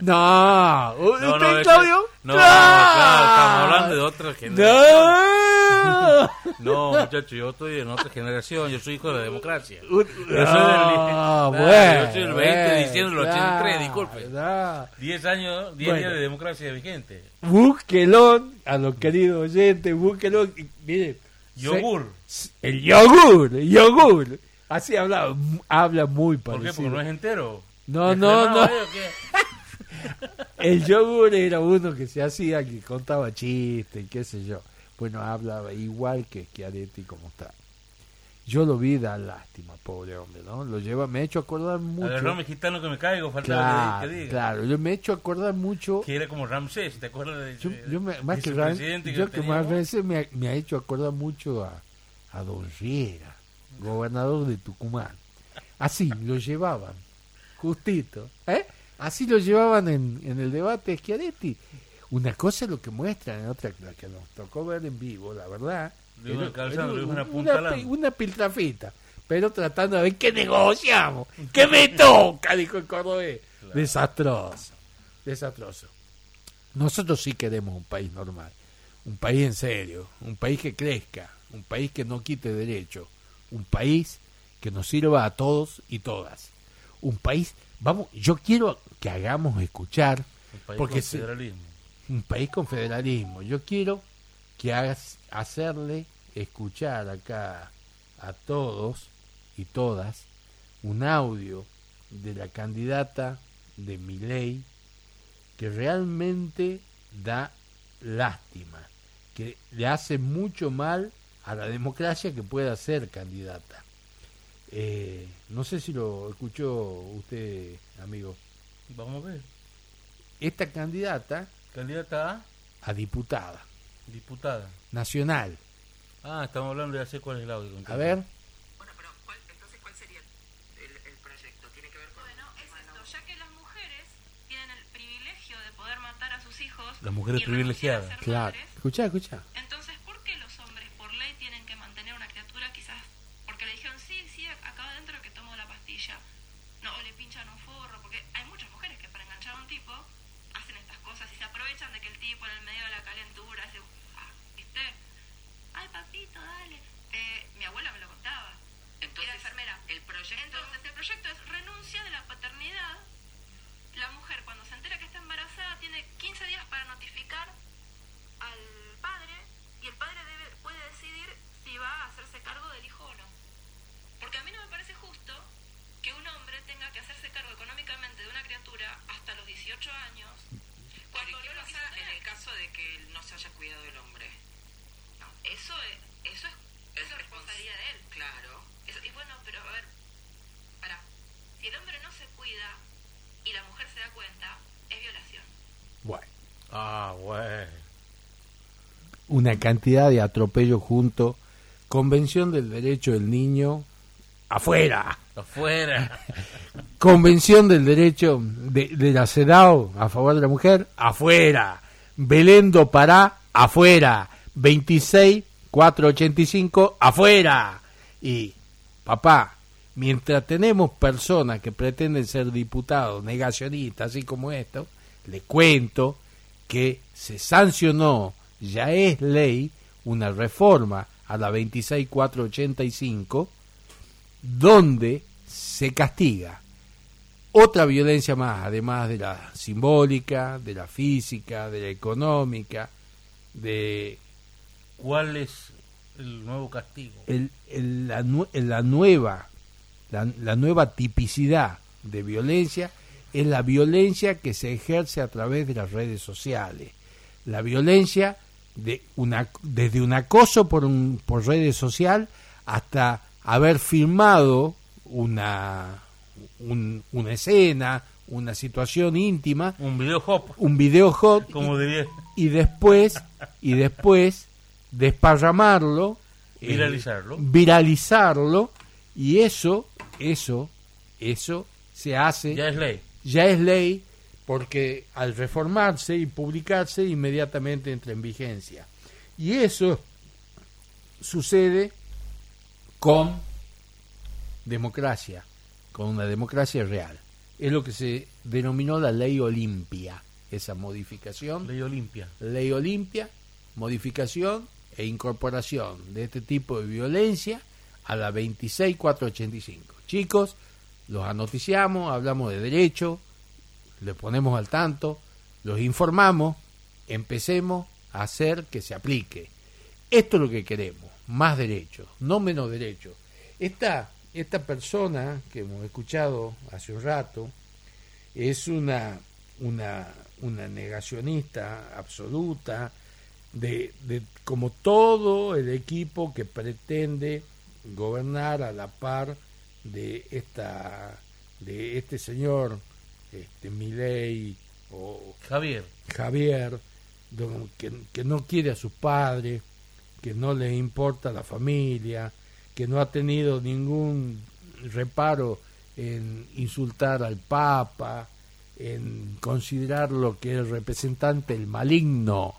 Speaker 4: No, ¿usted,
Speaker 3: No, no,
Speaker 4: Claudio?
Speaker 3: no, no, claro, estamos hablando de otra generación.
Speaker 4: ¡No!
Speaker 3: No, muchacho, yo estoy en otra generación, yo soy hijo de la democracia.
Speaker 4: Un-
Speaker 3: Yo soy del-
Speaker 4: Ah, bueno,
Speaker 3: yo soy el 20 de diciembre del
Speaker 4: claro,
Speaker 3: 83, disculpe.
Speaker 4: claro.
Speaker 3: 10 años, 10
Speaker 4: Bueno.
Speaker 3: días de democracia vigente.
Speaker 4: Búsquelo a los queridos oyentes, búsquelo. Mire,
Speaker 3: Yogur.
Speaker 4: se- el yogur, el yogur. Así habla, habla muy
Speaker 3: ¿Por qué?
Speaker 4: parecido.
Speaker 3: Porque no es entero.
Speaker 4: No,
Speaker 3: ¿Es
Speaker 4: no, no. El yogur era uno que se hacía, que contaba chistes, qué sé yo. Bueno, hablaba igual que Schiaretti como está. Yo lo vi, da lástima, pobre hombre, ¿no? Lo lleva, me ha hecho acordar mucho.
Speaker 3: Agarró mexicano que me caigo, faltaba
Speaker 4: Claro,
Speaker 3: que, diga.
Speaker 4: claro, yo me he hecho acordar mucho.
Speaker 3: Que era como Ramsés, ¿te acuerdas de
Speaker 4: Yo, yo me- más
Speaker 3: de
Speaker 4: que
Speaker 3: ese
Speaker 4: Ram-
Speaker 3: presidente
Speaker 4: yo que más veces me ha, me ha hecho acordar mucho a, a Don Riera, gobernador de Tucumán. Así lo llevaban, justito. ¿eh? Así lo llevaban en, en el debate de Schiaretti. Una cosa es lo que muestran, otra la que nos tocó ver en vivo, la verdad.
Speaker 3: Iban
Speaker 4: Era- era una, una piltrafita, pero tratando de ver qué negociamos, qué me toca, dijo el cordobés. Desastroso, desastroso. Nosotros sí queremos un país normal, un país en serio, un país que crezca, un país que no quite derechos, un país que nos sirva a todos y todas. Un país, vamos, yo quiero que hagamos escuchar,
Speaker 3: Un país
Speaker 4: porque
Speaker 3: con
Speaker 4: se-
Speaker 3: federalismo.
Speaker 4: un país con federalismo. Yo quiero que hagas hacerle escuchar acá a todos y todas un audio de la candidata de mi ley que realmente da lástima, que le hace mucho mal a la democracia que pueda ser candidata. Eh, no sé si lo escuchó usted, amigo.
Speaker 3: Vamos a ver.
Speaker 4: Esta candidata
Speaker 3: Candidata a
Speaker 4: a diputada
Speaker 3: diputada.
Speaker 4: nacional.
Speaker 3: Ah, estamos hablando de hacer cuál es el audio.
Speaker 4: A ver,
Speaker 8: Bueno, pero ¿cuál, entonces, ¿cuál sería el, el proyecto? ¿Tiene que ver con
Speaker 7: Bueno, es esto, ya que las mujeres tienen el privilegio
Speaker 3: Las mujeres
Speaker 9: y renunciar a
Speaker 3: privilegiadas.
Speaker 9: ser
Speaker 4: Claro.
Speaker 9: madres.
Speaker 4: Escuchá, escuchá.
Speaker 9: Entonces, ¿por qué los hombres por ley tienen que mantener una criatura quizás? Porque le dijeron, sí, sí, acá adentro que No, o le pinchan un forro, porque hay muchas mujeres que para enganchar a un tipo hacen estas cosas y se aprovechan de que el tipo en el medio de la calentura hace, ah, ¿viste? Ay, papito, dale. Eh, mi abuela me lo contaba. Era enfermera.
Speaker 8: el proyecto-
Speaker 9: Entonces, el proyecto es renuncia de la paternidad. La mujer, cuando se entera que está embarazada, tiene 15 días para notificar al padre y el padre debe, puede decidir si va a hacerse cargo del hijo o no. Porque a mí no me parece justo que un hombre tenga que hacerse cargo económicamente de una criatura hasta los 18 años.
Speaker 8: Pero
Speaker 9: Cuando
Speaker 8: ¿y qué
Speaker 9: no lo quiso
Speaker 8: pasa en
Speaker 9: tener.
Speaker 8: el caso de que no se haya cuidado el hombre?
Speaker 9: No, eso es, eso es, eso es responsabilidad de él.
Speaker 8: Claro.
Speaker 9: Eso- y bueno, pero a ver, para, si el hombre no se cuida y la mujer se da cuenta, es violación.
Speaker 4: Bueno,
Speaker 3: Ah, bueno.
Speaker 4: Una cantidad de atropellos junto. Convención del Derecho del Niño, afuera.
Speaker 3: Afuera.
Speaker 4: Convención del Derecho de, de la CEDAW a favor de la mujer, afuera. Belén do Pará, afuera. 26 485, afuera. Y, papá, mientras tenemos personas que pretenden ser diputados negacionistas, así como esto, le cuento que se sancionó, ya es ley, una reforma a la 26485, donde se castiga otra violencia más, además de la simbólica, de la física, de la económica, de
Speaker 3: ¿Cuál es el nuevo castigo?
Speaker 4: el- el- la, la nueva la, la nueva tipicidad de violencia es la violencia que se ejerce a través de las redes sociales la violencia de una desde un acoso por un por redes social hasta haber filmado una un- una escena una situación íntima
Speaker 3: Un video hop,
Speaker 4: un video hot
Speaker 3: como diría.
Speaker 4: y después y después desparramarlo eh,
Speaker 3: Viralizarlo.
Speaker 4: viralizarlo y eso eso eso se hace
Speaker 3: Ya es ley.
Speaker 4: ya es ley porque al reformarse y publicarse inmediatamente entra en vigencia y eso sucede con democracia con una democracia real es lo que se denominó la ley Olimpia esa modificación
Speaker 3: Ley Olimpia.
Speaker 4: ley Olimpia, modificación e incorporación de este tipo de violencia a la 26485. Chicos, los anoticiamos, hablamos de derecho, les ponemos al tanto, los informamos, empecemos a hacer que se aplique. Esto es lo que queremos, más derechos, no menos derechos. Esta, esta persona que hemos escuchado hace un rato es una, una, una negacionista absoluta de, de como todo el equipo que pretende gobernar a la par de esta de este señor este Milei o
Speaker 3: Javier.
Speaker 4: Javier, don- que, que no quiere a sus padres, que no le importa la familia, que no ha tenido ningún reparo en insultar al Papa, en considerar lo que es el representante, el maligno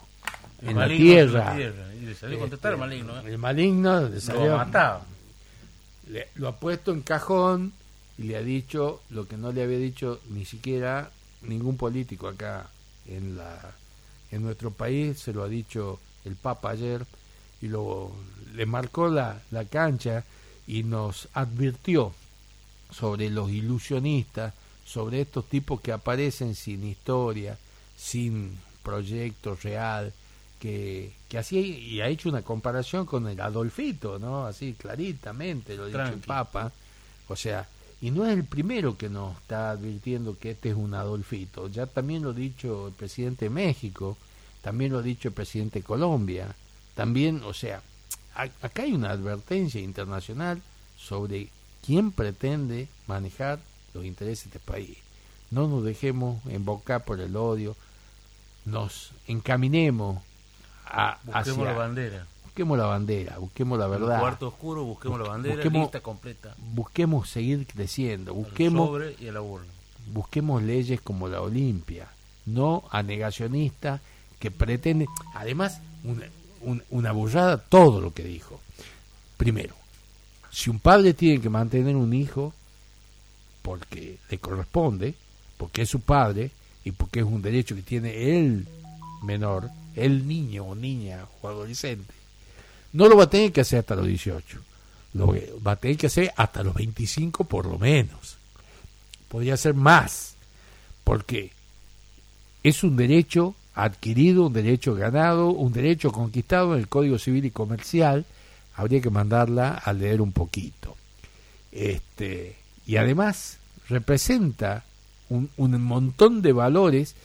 Speaker 4: en la tierra.
Speaker 3: Y le salió a contestar
Speaker 4: Este,
Speaker 3: maligno. ¿eh?
Speaker 4: El maligno le
Speaker 3: Lo
Speaker 4: salió-
Speaker 3: mataba.
Speaker 4: le- lo ha puesto en cajón y le ha dicho lo que no le había dicho ni siquiera ningún político acá en la en nuestro país se lo ha dicho el Papa ayer y lo le marcó la, la cancha y nos advirtió sobre los ilusionistas, sobre estos tipos que aparecen sin historia, sin proyecto real, que, que así y ha hecho una comparación con el Adolfito, ¿no? Así claritamente lo ha dicho el. Papa. O sea, y no es el primero que nos está advirtiendo que este es un Adolfito. Ya también lo ha dicho el presidente de México, también lo ha dicho el presidente de Colombia. También, o sea, a- acá hay una advertencia internacional sobre quién pretende manejar los intereses de este país. No nos dejemos embocar por el odio, nos encaminemos a,
Speaker 3: Busquemos
Speaker 4: hacia-
Speaker 3: la bandera.
Speaker 4: Busquemos la bandera, busquemos la verdad,
Speaker 3: un cuarto oscuro, busquemos la bandera,
Speaker 4: Busquemos-
Speaker 3: lista completa.
Speaker 4: busquemos seguir creciendo, busquemos
Speaker 3: sobre y a la urna.
Speaker 4: busquemos leyes como la Olimpia, no a negacionistas que pretende, además, una, un- una burrada todo lo que dijo. Primero, si un padre tiene que mantener un hijo porque le corresponde, porque es su padre y porque es un derecho que tiene el menor, el niño o niña o adolescente, no lo va a tener que hacer hasta los 18. Lo va a tener que hacer hasta los 25 por lo menos. Podría ser más, porque es un derecho adquirido, un derecho ganado, un derecho conquistado en el Código Civil y Comercial. Habría que mandarla a leer un poquito. Este, y además representa un, un montón de valores.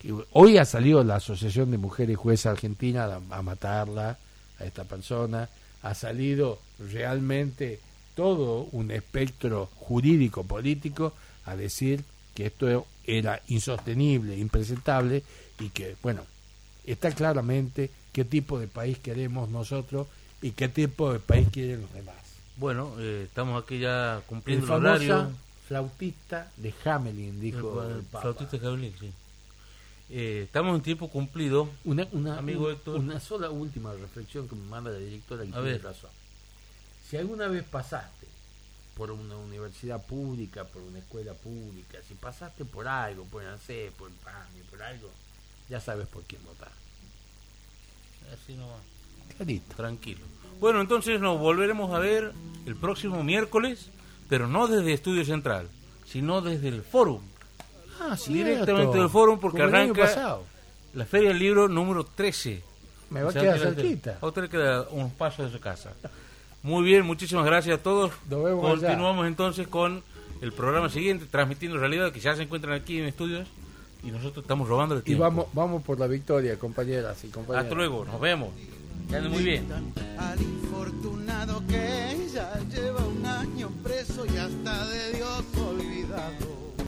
Speaker 4: que hoy ha salido la Asociación de Mujeres Juezas Argentina a, a matarla, a esta persona. Ha salido realmente todo un espectro jurídico político a decir que esto era insostenible, impresentable y que, bueno, está claramente qué tipo de país queremos nosotros y qué tipo de país quieren los demás.
Speaker 3: Bueno, eh, estamos aquí ya
Speaker 4: El
Speaker 3: cumpliendo el, horario.
Speaker 4: flautista de Hamelin, dijo
Speaker 3: El-
Speaker 4: el,
Speaker 3: el
Speaker 4: Papa.
Speaker 3: flautista Gabriel, sí. Eh, estamos en tiempo cumplido.
Speaker 4: Una, una,
Speaker 3: Amigo
Speaker 4: un-
Speaker 3: Héctor.
Speaker 4: una sola última reflexión que me manda la directora que
Speaker 3: A ver.
Speaker 4: razón. Si alguna vez pasaste por una universidad pública, por una escuela pública, si pasaste por algo, por ANSES, por el PAMI, por algo, ya sabes por quién votar.
Speaker 3: Así nomás.
Speaker 4: Clarito.
Speaker 3: Tranquilo. Bueno, entonces nos volveremos a ver el próximo miércoles, pero no desde Estudio Central, sino desde el Fórum.
Speaker 4: Ah,
Speaker 3: Directamente del Fórum, porque
Speaker 4: Como año
Speaker 3: arranca la Feria del Libro número 13.
Speaker 4: Me va a
Speaker 3: O sea,
Speaker 4: quedar cerquita.
Speaker 3: Va a tener que dar unos pasos de su casa. Muy bien, muchísimas gracias a todos.
Speaker 4: Nos vemos allá.
Speaker 3: Continuamos entonces con el programa siguiente, transmitiendo realidad, que ya se encuentran aquí en estudios y nosotros estamos robando el
Speaker 4: Y
Speaker 3: tiempo.
Speaker 4: vamos, vamos por la victoria, compañeras y compañeros.
Speaker 3: Hasta luego, nos vemos. Que muy bien.
Speaker 6: Al infortunado que ya lleva un